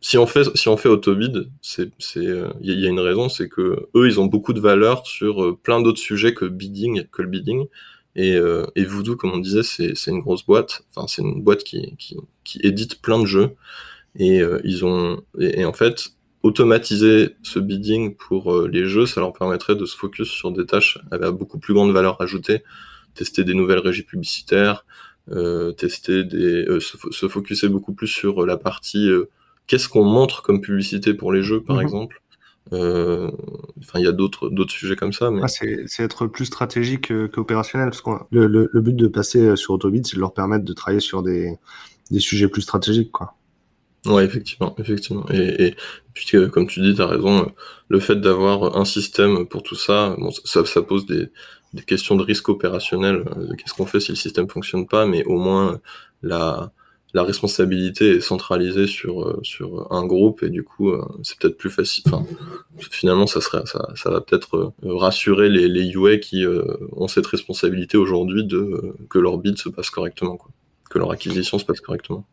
si on fait si on fait Autobid, c'est il y, a une raison, c'est que eux ils ont beaucoup de valeur sur plein d'autres sujets que bidding que le bidding. Et, et Voodoo comme on disait c'est une grosse boîte, enfin c'est une boîte qui, qui édite plein de jeux. Et ils ont et, en fait automatiser ce bidding pour les jeux, ça leur permettrait de se focus sur des tâches avec beaucoup plus grande valeur ajoutée tester des nouvelles régies publicitaires, euh, tester des, euh, se, se, focuser beaucoup plus sur la partie euh, qu'est-ce qu'on montre comme publicité pour les jeux, par mhm. exemple. Enfin, il y a d'autres d'autres sujets comme ça, mais ah, c'est être plus stratégique qu'opérationnel parce que le, le, le, but de passer sur Autobid, c'est de leur permettre de travailler sur des des sujets plus stratégiques, quoi. Ouais, effectivement, effectivement. Et, et puis, comme tu dis, tu as raison, le fait d'avoir un système pour tout ça, bon, ça, ça pose des, des questions de risque opérationnel. Euh, qu'est-ce qu'on fait si le système fonctionne pas, mais au moins la, la responsabilité est centralisée sur, euh, sur un groupe et du coup, euh, c'est peut-être plus facile. Enfin, finalement, ça, serait, ça, ça va peut-être rassurer les, les UA qui ont cette responsabilité aujourd'hui de que leur bid se passe correctement, quoi. que leur acquisition se passe correctement.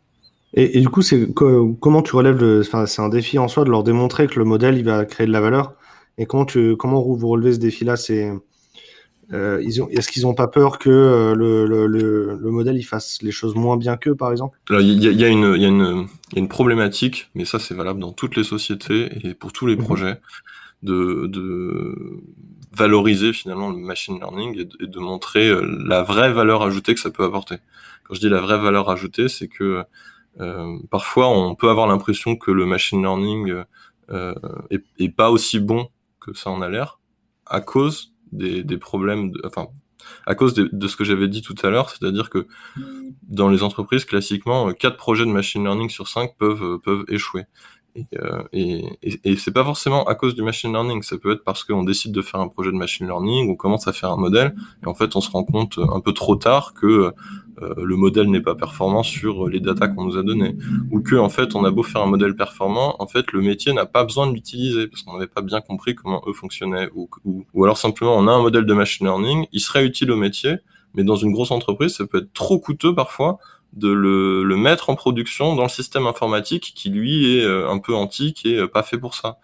Et, et du coup, c'est comment tu relèves le. C'est un défi en soi de leur démontrer que le modèle il va créer de la valeur. Et comment tu comment vous relevez ce défi-là? C'est euh, est-ce qu'ils n'ont pas peur que euh, le, modèle il fasse les choses moins bien qu'eux, par exemple? Il y, a, une problématique, mais ça c'est valable dans toutes les sociétés et pour tous les mhm. projets, de, valoriser finalement le machine learning et de, montrer euh, la vraie valeur ajoutée que ça peut apporter. Quand je dis la vraie valeur ajoutée, c'est que parfois on peut avoir l'impression que le machine learning est, pas aussi bon que ça en a l'air à cause des, problèmes, enfin, à cause de, ce que j'avais dit tout à l'heure, c'est-à-dire que dans les entreprises, classiquement, quatre projets de machine learning sur cinq peuvent, peuvent échouer. Euh, et, et, et, c'est pas forcément à cause du machine learning, ça peut être parce qu'on décide de faire un projet de machine learning, on commence à faire un modèle, et en fait on se rend compte un peu trop tard que euh, le modèle n'est pas performant sur les datas qu'on nous a données, ou que en fait on a beau faire un modèle performant, en fait le métier n'a pas besoin de l'utiliser parce qu'on n'avait pas bien compris comment eux fonctionnaient, ou, ou, ou alors simplement on a un modèle de machine learning, il serait utile au métier, mais dans une grosse entreprise ça peut être trop coûteux parfois de le, le, mettre en production dans le système informatique qui lui est euh, un peu antique et euh, pas fait pour ça.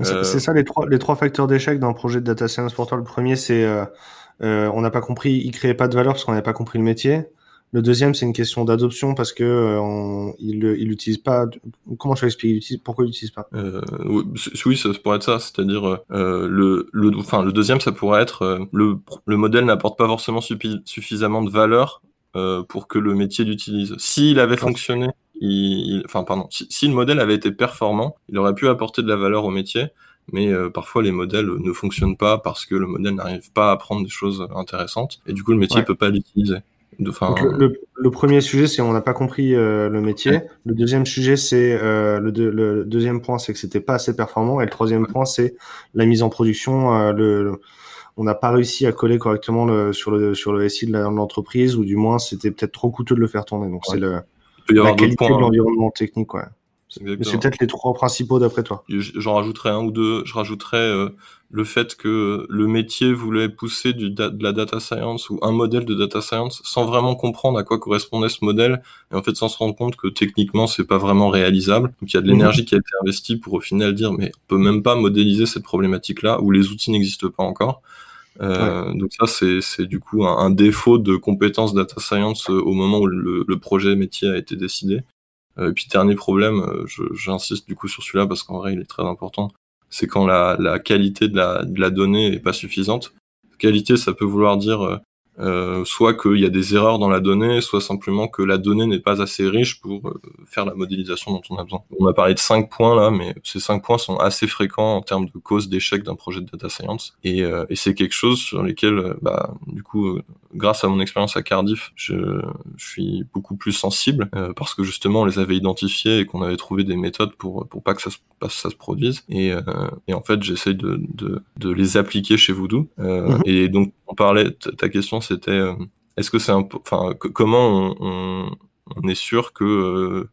Euh... C'est ça les trois, les trois facteurs d'échec d'un projet de data science pour toi. Le premier, c'est euh, on n'a pas compris, il créait pas de valeur parce qu'on n'avait pas compris le métier. Le deuxième, c'est une question d'adoption parce que euh, on, il l'utilise pas. Comment je l'explique Pourquoi il l'utilise pas? Euh, Oui, ça pourrait être ça. C'est-à-dire le, le, enfin le deuxième, ça pourrait être le, le modèle n'apporte pas forcément suffisamment de valeur euh, pour que le métier l'utilise. S'il avait fonctionné, il, enfin pardon, si, si, le modèle avait été performant, il aurait pu apporter de la valeur au métier, mais euh, parfois les modèles ne fonctionnent pas parce que le modèle n'arrive pas à apprendre des choses intéressantes et du coup le métier ouais. peut pas l'utiliser. Enfin, le, le, le, premier sujet, c'est on n'a pas compris euh, le métier. Ouais. Le deuxième sujet, c'est euh, le, le, deuxième point, c'est que c'était pas assez performant. Et le troisième point, c'est la mise en production. Euh, le, on n'a pas réussi à coller correctement le, sur le sur le SI de l'entreprise ou du moins c'était peut-être trop coûteux de le faire tourner. Donc ouais. c'est le la qualité points, de hein. l'environnement technique. Ouais. C'est peut-être les trois principaux d'après toi. J'en rajouterais un ou deux. Je rajouterais euh, le fait que le métier voulait pousser du de la data science ou un modèle de data science sans vraiment comprendre à quoi correspondait ce modèle et en fait sans se rendre compte que techniquement c'est pas vraiment réalisable. Donc il y a de l'énergie mmh. qui a été investie pour au final dire mais on peut même pas modéliser cette problématique là où les outils n'existent pas encore. Euh. Donc ça, c'est du coup un, un, défaut de compétences data science euh, au moment où le, le projet métier a été décidé. Euh, et puis dernier problème, euh, j'insiste du coup sur celui-là parce qu'en vrai il est très important, c'est quand la, la qualité de la, de la, donnée est pas suffisante. Qualité, ça peut vouloir dire euh, soit qu'il y a des erreurs dans la donnée, soit simplement que la donnée n'est pas assez riche pour euh, faire la modélisation dont on a besoin. On a parlé de cinq points là, mais ces cinq points sont assez fréquents en termes de cause d'échec d'un projet de data science, et, euh, et c'est quelque chose sur lesquels, euh, bah, du coup, euh, grâce à mon expérience à Cardiff, je, je, suis beaucoup plus sensible parce que justement on les avait identifiés et qu'on avait trouvé des méthodes pour pour pas que ça se, pas ça se produise, et, et en fait j'essaye de, de, de les appliquer chez Voodoo, mmh. et donc on parlait, ta question c'était euh, est-ce que c'est un enfin comment on, on, on, est sûr que euh,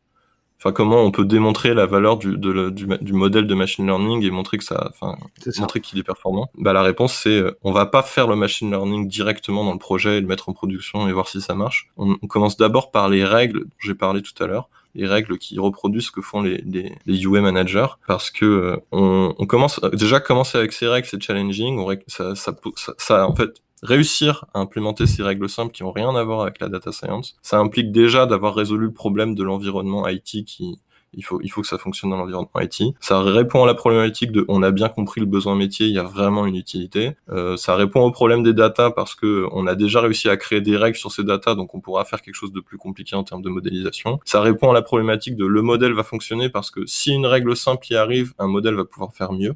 enfin comment on peut démontrer la valeur du, de, du, du, modèle de machine learning et montrer que ça enfin montrer qu'il est performant? Bah la réponse c'est euh, on va pas faire le machine learning directement dans le projet et le mettre en production et voir si ça marche. On, on commence d'abord par les règles dont j'ai parlé tout à l'heure les règles qui reproduisent ce que font les, les, les UA managers parce que euh, on, on, commence déjà commencer avec ces règles c'est challenging. On, ça, ça, ça, ça, en fait réussir à implémenter ces règles simples qui ont rien à voir avec la data science, ça implique déjà d'avoir résolu le problème de l'environnement IT qui, il faut, il faut que ça fonctionne dans l'environnement IT. Ça répond à la problématique de on a bien compris le besoin métier, il y a vraiment une utilité. Euh, ça répond au problème des datas parce que on a déjà réussi à créer des règles sur ces datas, donc on pourra faire quelque chose de plus compliqué en termes de modélisation. Ça répond à la problématique de le modèle va fonctionner parce que si une règle simple y arrive, un modèle va pouvoir faire mieux.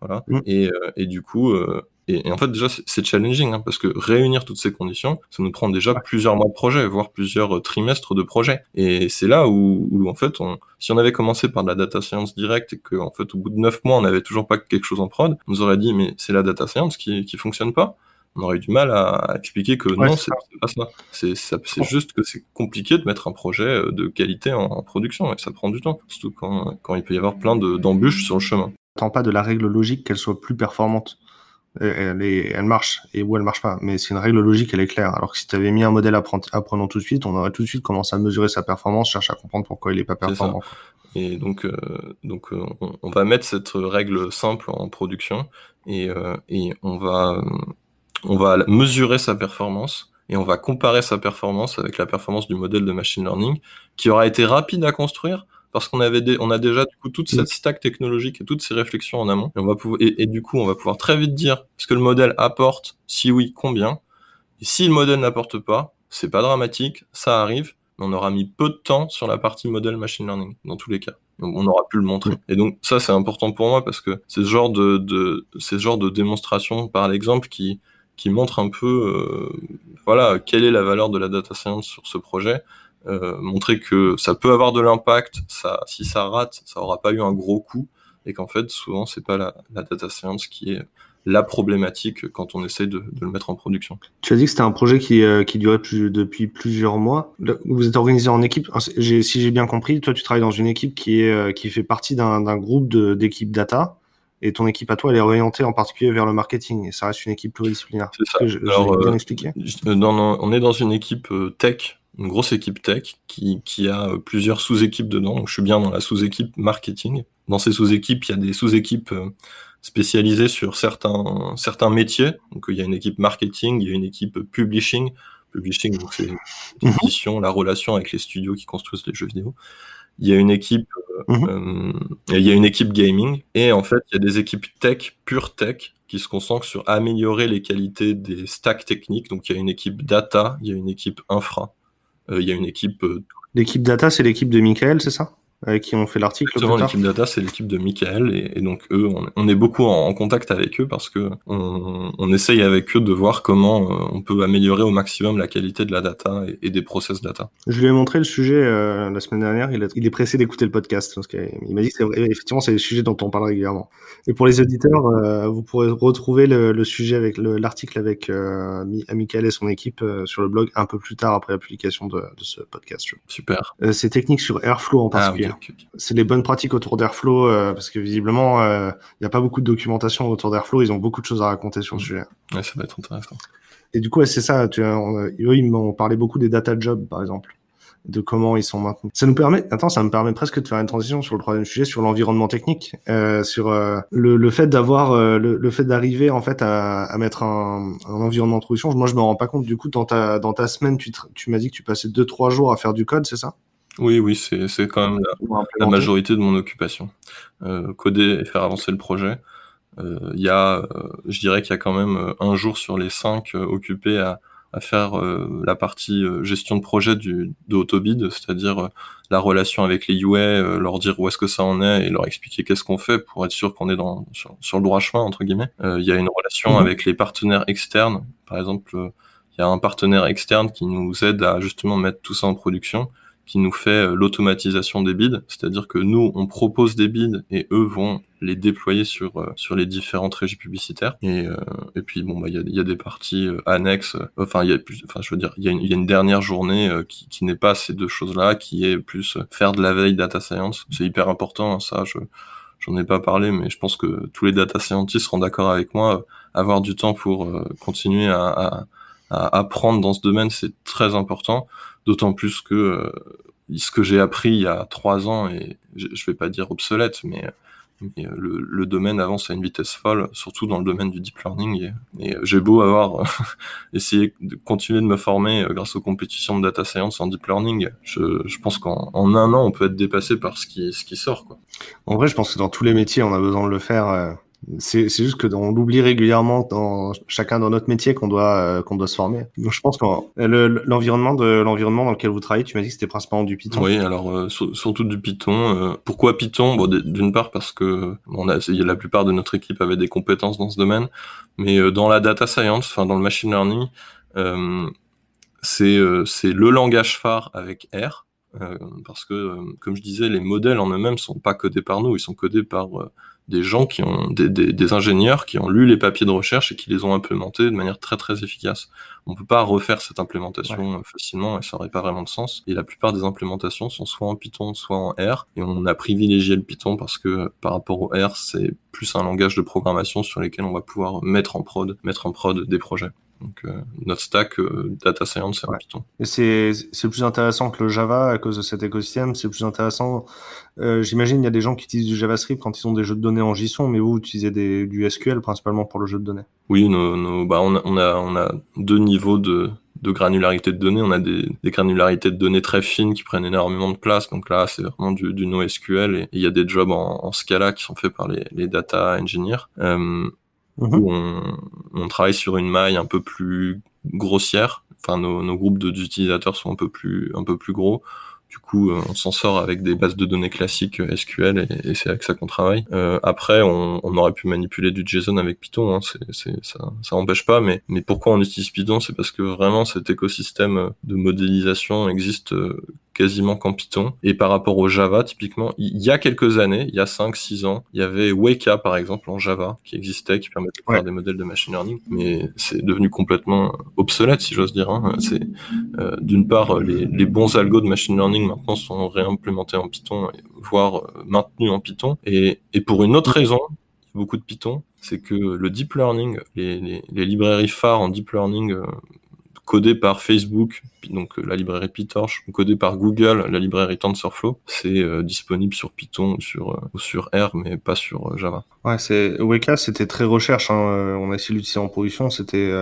Voilà. Mmh. Et, euh, et, du coup, euh, et, et, en fait, déjà, c'est challenging, hein, parce que réunir toutes ces conditions, ça nous prend déjà plusieurs mois de projet, voire plusieurs euh, trimestres de projet. Et c'est là où, où, en fait, on, si on avait commencé par de la data science directe et qu'en fait, au bout de neuf mois, on n'avait toujours pas quelque chose en prod, on nous aurait dit, mais c'est la data science qui, qui fonctionne pas on aurait eu du mal à, expliquer que ouais, non, c'est pas ça. C'est juste que c'est compliqué de mettre un projet euh, de qualité en, en, production et ça prend du temps, surtout quand, quand il peut y avoir plein d'embûches sur le chemin. Tant pas de la règle logique qu'elle soit plus performante elle, est, elle marche et où elle marche pas. Mais c'est une règle logique, elle est claire. Alors que si tu avais mis un modèle apprenant tout de suite, on aurait tout de suite commencé à mesurer sa performance, chercher à comprendre pourquoi il est pas performant. Et donc, euh, donc euh, on, on, va mettre cette règle simple en production et, euh, et on va on va mesurer sa performance et on va comparer sa performance avec la performance du modèle de machine learning qui aura été rapide à construire parce qu'on avait des, on a déjà du coup toute cette stack technologique et toutes ces réflexions en amont. Et on va pouvoir et, et, du coup on va pouvoir très vite dire ce que le modèle apporte si oui combien. Et si le modèle n'apporte pas c'est pas dramatique ça arrive mais on aura mis peu de temps sur la partie modèle machine learning dans tous les cas. Donc on aura pu le montrer. Et donc ça c'est important pour moi parce que c'est ce genre de, de c'est ce genre de démonstration par l'exemple qui qui montre un peu, voilà, quelle est la valeur de la data science sur ce projet. Montrer que ça peut avoir de l'impact, ça, si ça rate, ça aura pas eu un gros coût, et qu'en fait, souvent, c'est pas la, la, data science qui est la problématique quand on essaie de, le mettre en production. Tu as dit que c'était un projet qui, euh, qui durait plus, depuis plusieurs mois. Vous êtes organisé en équipe. Si j'ai bien compris, toi, tu travailles dans une équipe qui, est, euh, qui fait partie d'un groupe d'équipes data. Et ton équipe à toi, elle est orientée en particulier vers le marketing. Et ça reste une équipe pluridisciplinaire. C'est ça. Je, Alors, bien euh, on est dans une équipe tech, une grosse équipe tech qui, qui a plusieurs sous-équipes dedans. Donc, je suis bien dans la sous-équipe marketing. Dans ces sous-équipes, il y a des sous-équipes spécialisé sur certains, certains métiers. Donc, il y a une équipe marketing, il y a une équipe publishing. Publishing, donc c'est l'édition, la relation avec les studios qui construisent les jeux vidéo. Il y a une équipe, mhm. euh, il y a une équipe gaming. Et en fait, il y a des équipes tech, pure tech, qui se concentrent sur améliorer les qualités des stacks techniques. Donc, il y a une équipe data, il y a une équipe infra, euh, il y a une équipe. Euh, l'équipe data, c'est l'équipe de Michael, c'est ça? Avec qui on fait l'article. L'équipe data, c'est l'équipe de Michael, et, donc eux, on, est beaucoup en, contact avec eux parce que on, on, essaye avec eux de voir comment euh, on peut améliorer au maximum la qualité de la data et, des process data. Je lui ai montré le sujet euh, la semaine dernière, il, il est pressé d'écouter le podcast parce qu'il m'a dit que effectivement c'est le sujet dont on parle régulièrement. Et pour les auditeurs, euh, vous pourrez retrouver le, le sujet avec l'article avec Michael et son équipe sur le blog un peu plus tard après la publication de, de ce podcast. Super. c'est technique sur Airflow en ah, C'est les bonnes pratiques autour d'Airflow, euh, parce que visiblement, il euh, n'y a pas beaucoup de documentation autour d'Airflow. Ils ont beaucoup de choses à raconter sur le sujet. Ouais, ça va être intéressant. Et du coup, c'est ça. Tu, eux, ils m'ont parlé beaucoup des data jobs, par exemple de comment ils sont maintenus. Ça nous permet, attends, ça me permet presque de faire une transition sur le troisième sujet, sur l'environnement technique, euh, sur euh, le, le, fait d'avoir, euh, le, le, fait d'arriver en fait à, à mettre un, un, environnement de production. Moi, je me rends pas compte. Du coup, dans ta dans ta semaine, tu, tu m'as dit que tu passais deux trois jours à faire du code, c'est ça? Oui, oui, c'est quand même la, majorité de mon occupation. Euh, coder et faire avancer le projet. Euh, il y a, euh, je dirais qu'il y a quand même un jour sur les cinq occupés à, à faire la partie gestion de projet du, de Autobid, c'est-à-dire la relation avec les UA, leur dire où est-ce que ça en est et leur expliquer qu'est-ce qu'on fait pour être sûr qu'on est dans, sur, le droit chemin, entre guillemets. Il y a une relation mhm. avec les partenaires externes. Par exemple, il y a un partenaire externe qui nous aide à justement mettre tout ça en production qui nous fait euh, l'automatisation des bids, c'est-à-dire que nous, on propose des bids et eux vont les déployer sur euh, sur les différentes régies publicitaires. Et, euh, et puis bon, bah il y a, des parties annexes. Enfin, il y a plus, enfin je veux dire, il y, a une, dernière journée qui, qui n'est pas ces deux choses-là, qui est plus faire de la veille data science. C'est hyper important, hein, ça. Je j'en ai pas parlé, mais je pense que tous les data scientists seront d'accord avec moi. Avoir du temps pour continuer à, à, à apprendre dans ce domaine, c'est très important. D'autant plus que euh, ce que j'ai appris il y a trois ans, et je, vais pas dire obsolète, mais, euh, le, domaine avance à une vitesse folle, surtout dans le domaine du deep learning. Et, j'ai beau avoir essayé de continuer de me former euh, grâce aux compétitions de data science en deep learning, je, pense qu'en un an, on peut être dépassé par ce qui, ce qui sort. Quoi. En vrai, je pense que dans tous les métiers, on a besoin de le faire. C'est juste que on l'oublie régulièrement dans chacun dans notre métier qu'on doit euh, qu'on doit se former. Donc je pense que l'environnement de l'environnement dans lequel vous travaillez, tu m'as dit que c'était principalement du Python. Oui, alors euh, surtout du Python. Euh, pourquoi Python Bon, d'une part parce que on a, la plupart de notre équipe avait des compétences dans ce domaine, mais dans la data science, enfin dans le machine learning, c'est c'est le langage phare avec R. parce que, comme je disais, les modèles en eux-mêmes sont pas codés par nous, ils sont codés par des gens qui ont des, des, des, ingénieurs qui ont lu les papiers de recherche et qui les ont implémentés de manière très très efficace. On peut pas refaire cette implémentation facilement et ça aurait pas vraiment de sens. Et la plupart des implémentations sont soit en Python, soit en R. Et on a privilégié le Python parce que par rapport au R, c'est plus un langage de programmation sur lequel on va pouvoir mettre en prod, mettre en prod des projets. Donc euh, notre stack euh, data science c'est en Python. Et c'est c'est plus intéressant que le Java à cause de cet écosystème. C'est plus intéressant. Euh, J'imagine il y a des gens qui utilisent du JavaScript quand ils ont des jeux de données en JSON, mais vous, vous utilisez des, du SQL principalement pour le jeu de données. Oui, nos, nos, bah on a, on a on a deux niveaux de de granularité de données. On a des, des, granularités de données très fines qui prennent énormément de place. Donc là, c'est vraiment du, du NoSQL et il y a des jobs en, en Scala qui sont faits par les, les data engineers. Euh, Mhm. où on, on, travaille sur une maille un peu plus grossière. Enfin, nos, nos groupes d'utilisateurs sont un peu plus un peu plus gros. Du coup, on s'en sort avec des bases de données classiques SQL et, c'est avec ça qu'on travaille. après, on, aurait pu manipuler du JSON avec Python, hein, ça, ça empêche pas. Mais, mais pourquoi on utilise Python? C'est parce que vraiment cet écosystème de modélisation existe quasiment qu'en Python. Et par rapport au Java, typiquement, il y a quelques années, il y a 5-6 ans, il y avait Weka, par exemple, en Java, qui existait, qui permettait de faire des modèles de machine learning, mais c'est devenu complètement obsolète, si j'ose dire. Hein. C'est euh, D'une part, les, les, bons algos de machine learning maintenant sont réimplémentés en Python, voire euh, maintenus en Python. Et, et pour une autre raison, beaucoup de Python, c'est que le deep learning, les, les, les, librairies phares en deep learning euh, codé par Facebook, donc euh, la librairie PyTorch, codé par Google, la librairie TensorFlow, c'est euh, disponible sur Python ou sur, euh, sur R, mais pas sur Java. Ouais, c'est Weka, c'était très recherche. Hein. On a essayé d'utiliser en production, c'était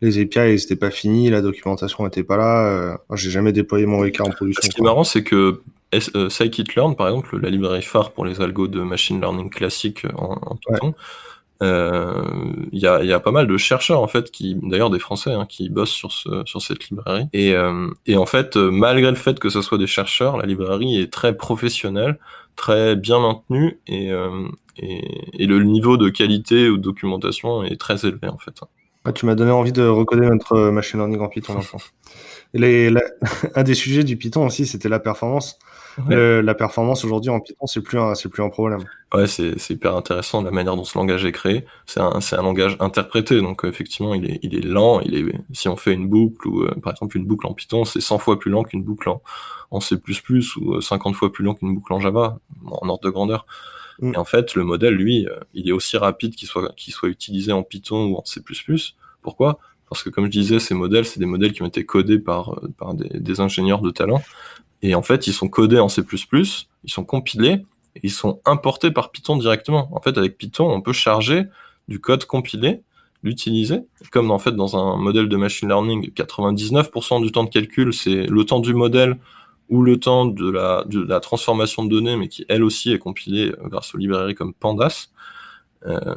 les API, c'était pas fini, la documentation n'était pas là. J'ai jamais déployé mon Weka en production. Ce qui est marrant, c'est que scikit-learn, par exemple, la librairie phare pour les algos de machine learning classique en, Python, il euh, y, a, pas mal de chercheurs en fait qui, d'ailleurs des Français, hein, qui bossent sur, ce, sur cette librairie. Et, euh, en fait, malgré le fait que ce soit des chercheurs, la librairie est très professionnelle, très bien maintenue et, euh, le niveau de qualité ou de documentation est très élevé en fait. Ah, tu m'as donné envie de recoder notre machine learning en Python. Les, un des sujets du Python aussi, c'était la performance. La performance aujourd'hui en Python, c'est plus un, c'est plus un problème. Ouais, c'est, c'est hyper intéressant la manière dont ce langage est créé. C'est un, c'est un langage interprété, donc effectivement, il est, il est lent. Il est, si on fait une boucle ou euh, par exemple une boucle en Python, c'est 100 fois plus lent qu'une boucle en, en C++ ou 50 fois plus lent qu'une boucle en Java, en ordre de grandeur. Mm. Et en fait, le modèle, lui, euh, il est aussi rapide qu'il soit, qu'il soit utilisé en Python ou en C++. Pourquoi? Parce que comme je disais, ces modèles, c'est des modèles qui ont été codés par, euh, par des, ingénieurs de talent. Et en fait, ils sont codés en C++, ils sont compilés, et ils sont importés par Python directement. En fait, avec Python, on peut charger du code compilé, l'utiliser. Comme en fait, dans un modèle de machine learning, 99% du temps de calcul, c'est le temps du modèle ou le temps de la, de la transformation de données, mais qui elle aussi est compilée euh, grâce aux librairies comme Pandas. Euh,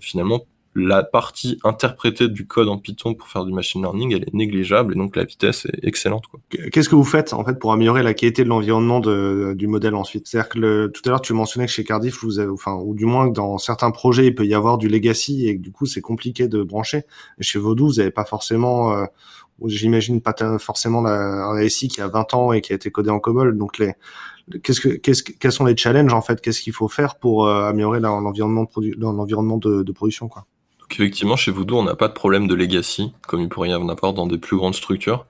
finalement, la partie interprétée du code en Python pour faire du machine learning, elle est négligeable et donc la vitesse est excellente. Qu'est-ce que vous faites en fait pour améliorer la qualité de l'environnement du modèle ensuite? C'est-à-dire que le, tout à l'heure tu mentionnais que chez Cardiff, vous avez, enfin, ou du moins que dans certains projets il peut y avoir du legacy et que du coup c'est compliqué de brancher. Chez Vodou, vous n'avez pas forcément, euh, j'imagine pas forcément la, un SI qui a 20 ans et qui a été codé en COBOL. Donc les, qu'est-ce que, quels sont les challenges en fait? Qu'est-ce qu'il faut faire pour euh, améliorer l'environnement de, de, de production quoi? Effectivement, chez Voodoo, on n'a pas de problème de legacy, comme il pourrait y en avoir dans des plus grandes structures,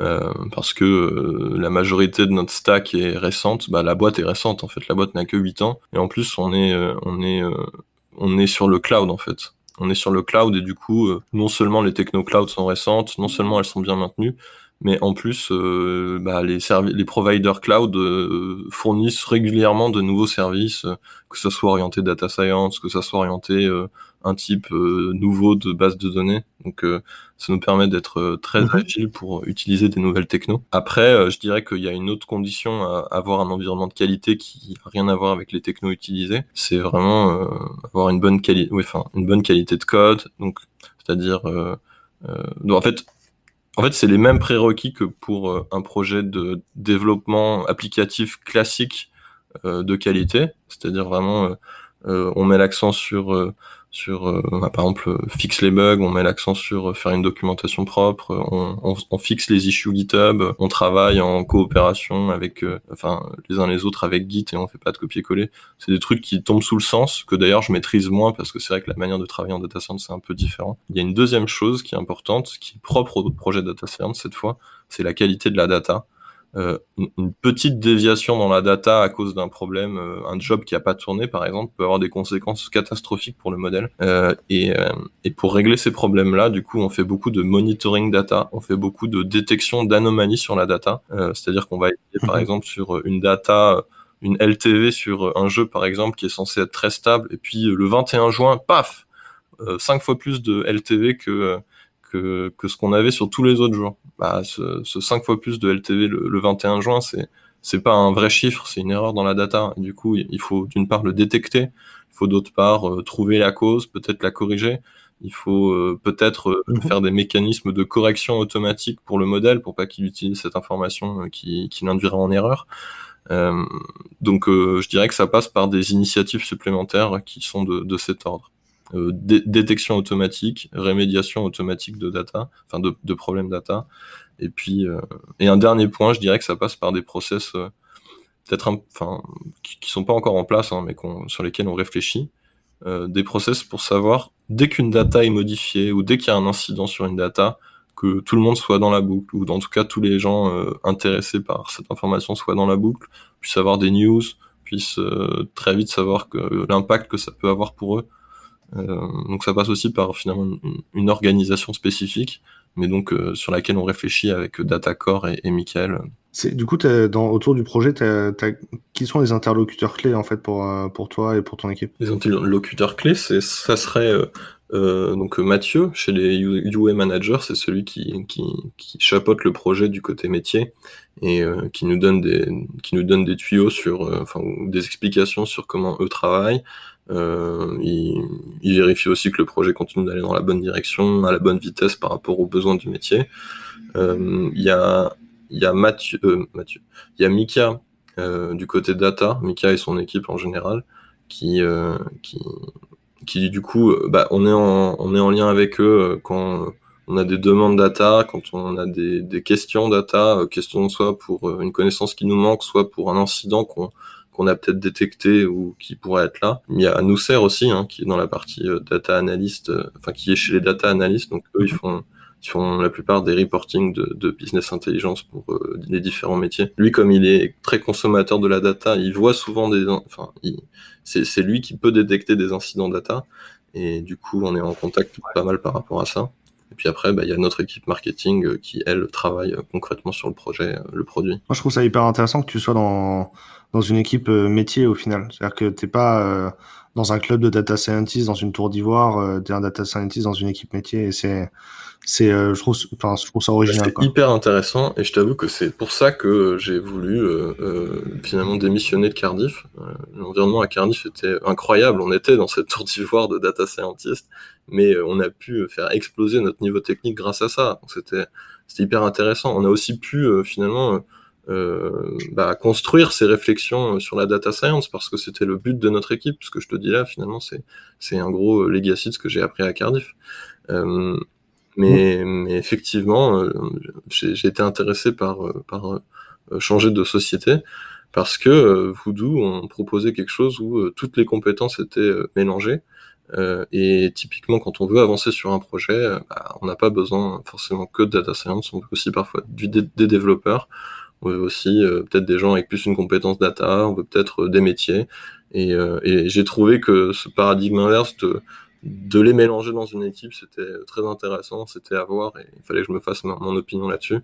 euh, parce que euh, la majorité de notre stack est récente. Bah, la boîte est récente, en fait. La boîte n'a que 8 ans. Et en plus, on est, euh, on est, on est sur le cloud, en fait. On est sur le cloud et du coup, non seulement les techno-clouds sont récentes, non seulement elles sont bien maintenues, mais en plus, bah, les, les providers cloud fournissent régulièrement de nouveaux services, que ce soit orienté data science, que ce soit orienté un type euh, nouveau de base de données. Donc euh, ça nous permet d'être euh, très mhm. agile pour utiliser des nouvelles technos. Après, je dirais qu'il y a une autre condition à avoir un environnement de qualité qui n'a rien à voir avec les technos utilisés. C'est vraiment avoir une bonne qualité, enfin une bonne qualité de code. Donc c'est-à-dire, en fait, en fait, c'est les mêmes prérequis que pour un projet de développement applicatif classique de qualité. C'est-à-dire vraiment, on met l'accent sur sur euh, par exemple euh, fixe les bugs, on met l'accent sur euh, faire une documentation propre, on, fixe les issues GitHub, on travaille en coopération avec enfin les uns les autres avec Git et on fait pas de copier-coller. C'est des trucs qui tombent sous le sens que d'ailleurs je maîtrise moins parce que c'est vrai que la manière de travailler en data science c'est un peu différent. Il y a une deuxième chose qui est importante, qui est propre au projet data science cette fois, c'est la qualité de la data. Euh, une petite déviation dans la data à cause d'un problème, euh, un job qui a pas tourné par exemple, peut avoir des conséquences catastrophiques pour le modèle. Euh, et, et, pour régler ces problèmes-là, du coup, on fait beaucoup de monitoring data, on fait beaucoup de détection d'anomalies sur la data. C'est-à-dire qu'on va par mhm. exemple sur une data une LTV sur un jeu par exemple qui est censé être très stable et puis le 21 juin paf cinq fois plus de LTV que que, que ce qu'on avait sur tous les autres jours. Bah, ce, ce 5 fois plus de LTV le, le 21 juin, c'est c'est pas un vrai chiffre, c'est une erreur dans la data. Et du coup, il faut d'une part le détecter, il faut d'autre part euh, trouver la cause, peut-être la corriger. il faut euh, peut-être mhm. faire des mécanismes de correction automatique pour le modèle pour pas qu'il utilise cette information qui, qui l'induira en erreur. donc je dirais que ça passe par des initiatives supplémentaires qui sont de, de cet ordre. Détection automatique, rémédiation automatique de data, enfin de, de problèmes data, et puis et un dernier point, je dirais que ça passe par des process peut-être enfin qui, qui, sont pas encore en place, hein, mais sur lesquels on réfléchit, euh, des process pour savoir dès qu'une data est modifiée ou dès qu'il y a un incident sur une data, que tout le monde soit dans la boucle ou en tout cas tous les gens euh, intéressés par cette information soient dans la boucle, puissent avoir des news, puissent euh, très vite savoir que l'impact que ça peut avoir pour eux. Donc ça passe aussi par finalement une organisation spécifique mais donc euh, sur laquelle on réfléchit avec Datacore et, et Michael. Du coup, dans, autour du projet, qui sont les interlocuteurs clés en fait pour, euh, pour toi et pour ton équipe? Les interlocuteurs clés, ça serait euh, euh, donc Mathieu chez les UA managers, c'est celui qui, qui, qui, chapeaute le projet du côté métier et euh, qui nous donne des qui nous donne des tuyaux sur, enfin des explications sur comment eux travaillent. Euh, il, il, vérifie aussi que le projet continue d'aller dans la bonne direction, à la bonne vitesse par rapport aux besoins du métier. Euh, il y a, il y a Mathieu, euh, Mathieu, y a Mika du côté data, Mika et son équipe en général, qui, qui, qui du coup, bah, on est en, on est en lien avec eux quand on a des demandes data, quand on a des, des questions data, questions soit pour une connaissance qui nous manque, soit pour un incident qu'on qu'on a peut-être détecté ou qui pourrait être là. Il y a Nousser aussi, hein, qui est dans la partie euh, data analyst, euh, enfin qui est chez les data analysts. Donc eux, ils font ils font la plupart des reporting de, de business intelligence pour euh, les différents métiers. Lui, comme il est très consommateur de la data, il voit souvent des, enfin, c'est lui qui peut détecter des incidents data. Et du coup, on est en contact pas mal par rapport à ça. Et puis après, bah, il y a notre équipe marketing qui, elle, travaille concrètement sur le projet, le produit. Moi, je trouve ça hyper intéressant que tu sois dans, dans une équipe euh, métier au final. C'est-à-dire que t'es pas euh, dans un club de data scientist dans une tour d'ivoire, euh, tu es un data scientist dans une équipe métier. Et c'est c'est je trouve enfin je trouve ça original c'est hyper intéressant. Et je t'avoue que c'est pour ça que j'ai voulu finalement démissionner de Cardiff. L'environnement à Cardiff était incroyable. On était dans cette tour d'ivoire de data scientist mais on a pu faire exploser notre niveau technique grâce à ça. C'était c'était hyper intéressant. On a aussi pu finalement euh, bah, construire ces réflexions sur la data science parce que c'était le but de notre équipe. Ce que je te dis là, finalement, c'est c'est un gros legacy de ce que j'ai appris à Cardiff. Euh, mais, mais, effectivement, euh, j'ai été intéressé par, par changer de société parce que Voodoo, on proposait quelque chose où toutes les compétences étaient mélangées. et typiquement, quand on veut avancer sur un projet, bah, on n'a pas besoin forcément que de data science, on veut aussi parfois des développeurs, aussi euh, peut-être des gens avec plus une compétence data, on veut peut-être euh, des métiers. Et, euh, et j'ai trouvé que ce paradigme inverse de, de les mélanger dans une équipe, c'était très intéressant, c'était à voir et il fallait que je me fasse mon opinion là-dessus.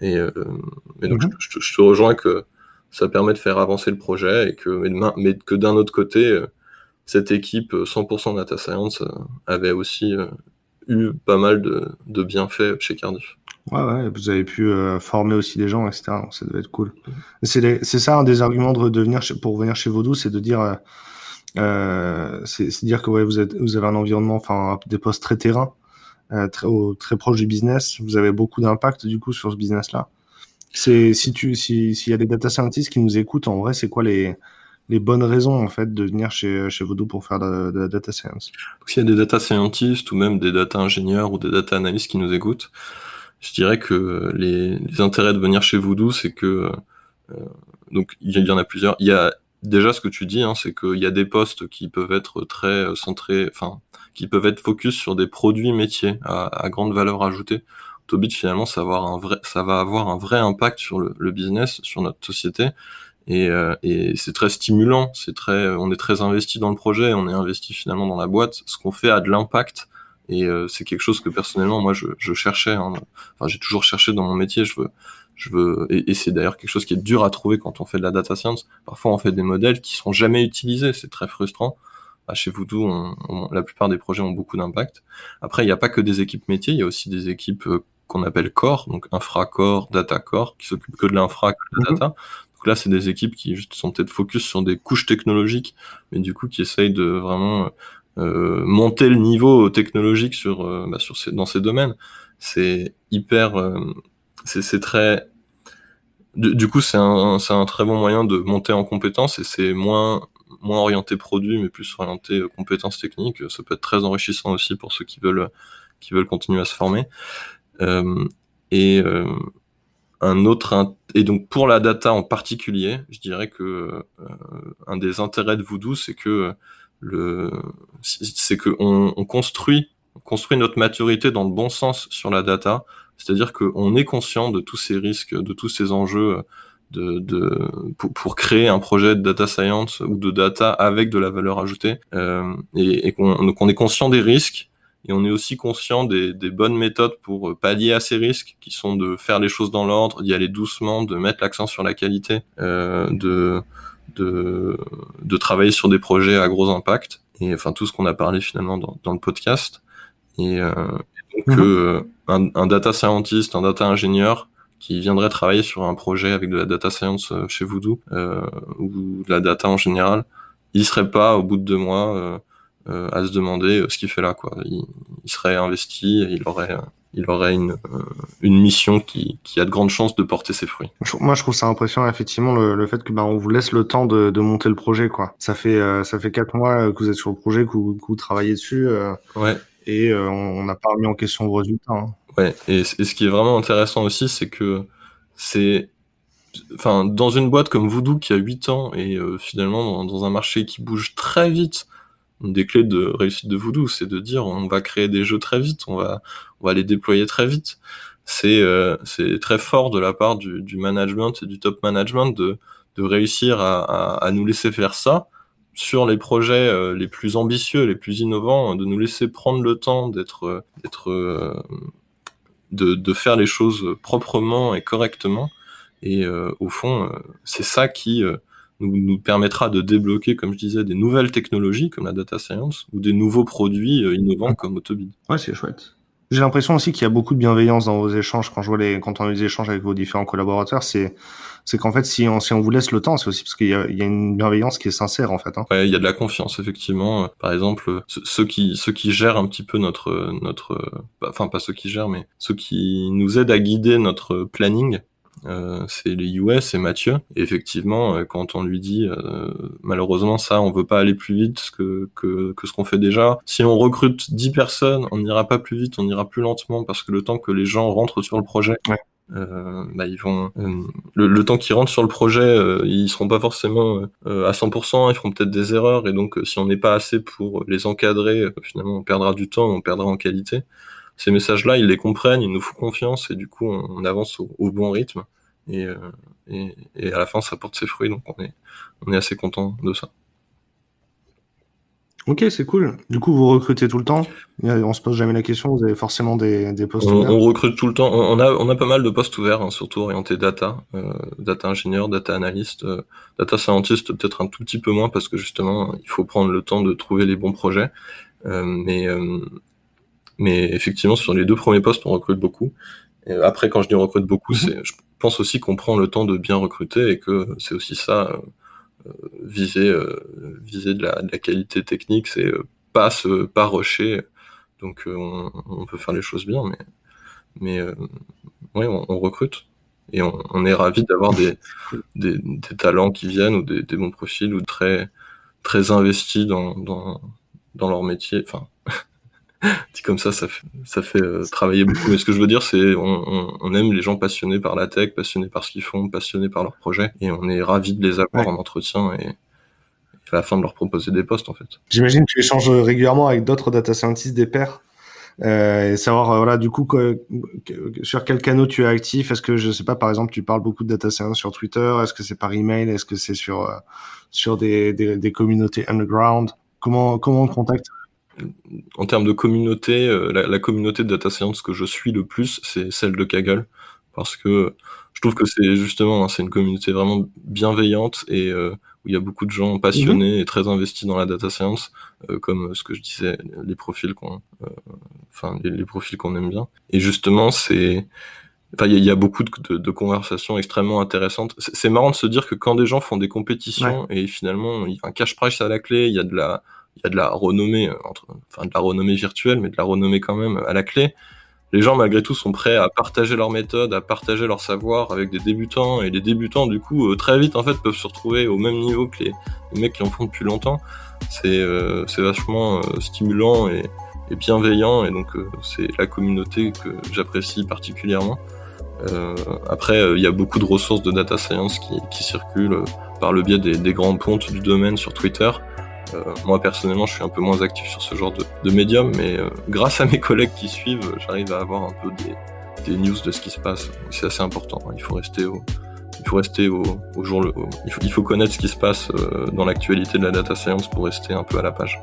Et, donc, mhm. je, je, te rejoins que ça permet de faire avancer le projet et que, mais, mais que d'un autre côté, cette équipe 100% data science avait aussi eu pas mal de, de bienfaits chez Cardiff. Ouais, ouais, vous avez pu euh, former aussi des gens, etc. ça devait être cool. C'est ça un des arguments de, venir pour venir chez Vaudou, c'est de dire, euh, euh c'est dire que ouais, vous, êtes, vous avez un environnement, enfin des postes très terrain, euh, très, très proche du business. Vous avez beaucoup d'impact du coup sur ce business-là. C'est si tu si s'il y a des data scientists qui nous écoutent, en vrai, c'est quoi les les bonnes raisons en fait de venir chez chez Voodoo pour faire de, de la data science? S'il y a des data scientists ou même des data ingénieurs ou des data analystes qui nous écoutent je dirais que les, les, intérêts de venir chez Voodoo, c'est que euh, donc il y, en a plusieurs. Il y a déjà ce que tu dis, hein, c'est qu'il y a des postes qui peuvent être très euh, centrés, enfin qui peuvent être focus sur des produits métiers à, à grande valeur ajoutée. Tobit finalement, ça va avoir un vrai, ça va avoir un vrai impact sur le, le business, sur notre société. Et, euh, et c'est très stimulant, c'est très, on est très investi dans le projet, on est investi finalement dans la boîte. Ce qu'on fait a de l'impact et euh, c'est quelque chose que personnellement, moi, je, je cherchais. Hein. Enfin, j'ai toujours cherché dans mon métier. Je veux, je veux, et, c'est d'ailleurs quelque chose qui est dur à trouver quand on fait de la data science. Parfois, on fait des modèles qui seront jamais utilisés. C'est très frustrant. Bah, chez Voodoo, on, la plupart des projets ont beaucoup d'impact. Après, il n'y a pas que des équipes métiers. Il y a aussi des équipes euh, qu'on appelle core, donc infra-core, data-core, qui s'occupent que de l'infra, que de la mhm. data. Donc là, c'est des équipes qui sont peut-être focus sur des couches technologiques, mais du coup, qui essayent de vraiment monter le niveau technologique sur, bah, sur ces, dans ces domaines. C'est hyper, c'est très du, coup, c'est un, un, très bon moyen de monter en compétences et c'est moins, moins orienté produit, mais plus orienté euh, compétences techniques. Ça peut être très enrichissant aussi pour ceux qui veulent, qui veulent continuer à se former. Euh, et euh, un autre, et donc pour la data en particulier, je dirais que un des intérêts de Voodoo, c'est que le, c'est que on, on construit, on construit notre maturité dans le bon sens sur la data. C'est-à-dire qu'on est conscient de tous ces risques, de tous ces enjeux de, de pour, créer un projet de data science ou de data avec de la valeur ajoutée, euh, et, et qu'on est conscient des risques et on est aussi conscient des, des, bonnes méthodes pour pallier à ces risques, qui sont de faire les choses dans l'ordre, d'y aller doucement, de mettre l'accent sur la qualité, euh, de, de, de travailler sur des projets à gros impact, et enfin tout ce qu'on a parlé finalement dans, dans le podcast. Et, euh, donc, mhm. euh, un, data scientist, un data ingénieur qui viendrait travailler sur un projet avec de la data science euh, chez Voodoo euh, ou de la data en général, il serait pas au bout de deux mois à se demander ce qu'il fait là. Quoi. Il, serait investi, et il aurait il aurait une, une mission qui, qui a de grandes chances de porter ses fruits. Moi, je trouve ça impressionnant, effectivement, le, le fait que ben, on vous laisse le temps de, de monter le projet. quoi. Ça fait ça fait quatre mois que vous êtes sur le projet, que vous, que vous travaillez dessus. ouais et euh, on n'a pas remis en question vos résultats. Hein. Ouais, et, ce qui est vraiment intéressant aussi, c'est que c'est enfin dans une boîte comme Voodoo qui a 8 ans et euh, finalement dans, un marché qui bouge très vite une des clés de réussite de Voodoo c'est de dire on va créer des jeux très vite on va on va les déployer très vite c'est euh, très fort de la part du, du, management et du top management de de réussir à, à, à nous laisser faire ça sur les projets euh, les plus ambitieux, les plus innovants, de nous laisser prendre le temps d'être, euh, d'être, euh, de, de, faire les choses proprement et correctement. Et au fond, c'est ça qui nous, nous, permettra de débloquer, comme je disais, des nouvelles technologies comme la data science ou des nouveaux produits innovants comme Autobid. Ouais, c'est chouette. J'ai l'impression aussi qu'il y a beaucoup de bienveillance dans vos échanges. Quand je vois les, quand on a des échanges avec vos différents collaborateurs, c'est, c'est qu'en fait, si on, si on vous laisse le temps, c'est aussi parce qu'il y a, il y a une bienveillance qui est sincère, en fait. Hein. Ouais, il y a de la confiance, effectivement. Par exemple, ceux qui, ceux qui gèrent un petit peu notre, notre, enfin, pas ceux qui gèrent, mais ceux qui nous aident à guider notre planning, euh, c'est les US et Mathieu. Et effectivement, euh, quand on lui dit euh, malheureusement ça, on veut pas aller plus vite que, que, que ce qu'on fait déjà. Si on recrute 10 personnes, on n'ira pas plus vite, on ira plus lentement parce que le temps que les gens rentrent sur le projet, euh, bah, ils vont le, temps qu'ils rentrent sur le projet, ils seront pas forcément à 100%, ils feront peut-être des erreurs et donc si on n'est pas assez pour les encadrer, finalement on perdra du temps, on perdra en qualité ces messages-là, ils les comprennent, ils nous font confiance et du coup, on, avance au, bon rythme. Euh, et, et, à la fin, ça porte ses fruits, donc on est, on est assez content de ça. Ok, c'est cool. Du coup, vous recrutez tout le temps On se pose jamais la question, vous avez forcément des, des postes on, ouverts On recrute tout le temps. On a, on a pas mal de postes ouverts, hein, surtout orientés data, euh, data ingénieur, data analyst, euh, data scientist, peut-être un tout petit peu moins parce que justement, il faut prendre le temps de trouver les bons projets. Euh, mais, mais effectivement, sur les deux premiers postes, on recrute beaucoup. Et après, quand je dis on recrute beaucoup, mhm. c'est, je pense aussi qu'on prend le temps de bien recruter et que c'est aussi ça, euh, viser, euh, viser de la, de la, qualité technique, c'est euh, pas se, pas rusher. Donc on, on, peut faire les choses bien, mais, mais ouais, on, on, recrute et on, on est ravi d'avoir des, des, des, talents qui viennent ou des, des, bons profils ou très, très investis dans, dans, dans leur métier. Enfin, dit comme ça, ça fait, ça fait euh, travailler beaucoup. Mais ce que je veux dire, c'est on, on, aime les gens passionnés par la tech, passionnés par ce qu'ils font, passionnés par leur projet, et on est ravis de les avoir en entretien et, à la fin de leur proposer des postes en fait. J'imagine que tu échanges régulièrement avec d'autres data scientists des pairs. Euh, et savoir euh, voilà du coup sur quel canal tu es actif est-ce que je sais pas par exemple tu parles beaucoup de data science sur Twitter? Est-ce que c'est par email? Est-ce que c'est sur euh, sur des, des, des communautés underground? Comment comment on te contacte en termes de communauté, euh, la, communauté de data science que je suis le plus, c'est celle de Kaggle, parce que je trouve que c'est justement, hein, c'est une communauté vraiment bienveillante et euh, où il y a beaucoup de gens passionnés et très investis dans la data science, euh, comme ce que je disais, les profils qu'on, enfin les, profils qu'on aime bien. Et justement, c'est Enfin, il y, a beaucoup de, de, conversations extrêmement intéressantes. C'est marrant de se dire que quand des gens font des compétitions et finalement il y a un cash price à la clé, il y a de la il y a de la renommée, entre, enfin de la renommée virtuelle, mais de la renommée quand même à la clé les gens malgré tout sont prêts à partager leur méthode, à partager leur savoir avec des débutants et les débutants du coup euh, très vite en fait peuvent se retrouver au même niveau que les, mecs qui en font depuis longtemps. C'est euh, vachement euh, stimulant et, et, bienveillant et donc c'est la communauté que j'apprécie particulièrement. après il y a beaucoup de ressources de data science qui, qui circulent par le biais des, des grands pontes du domaine sur Twitter. Euh, moi personnellement, je suis un peu moins actif sur ce genre de, médium, mais euh, grâce à mes collègues qui suivent, j'arrive à avoir un peu des, news de ce qui se passe. C'est assez important. Hein. Il faut rester au, il faut rester au, jour le. il, faut, il faut connaître ce qui se passe euh, dans l'actualité de la data science pour rester un peu à la page.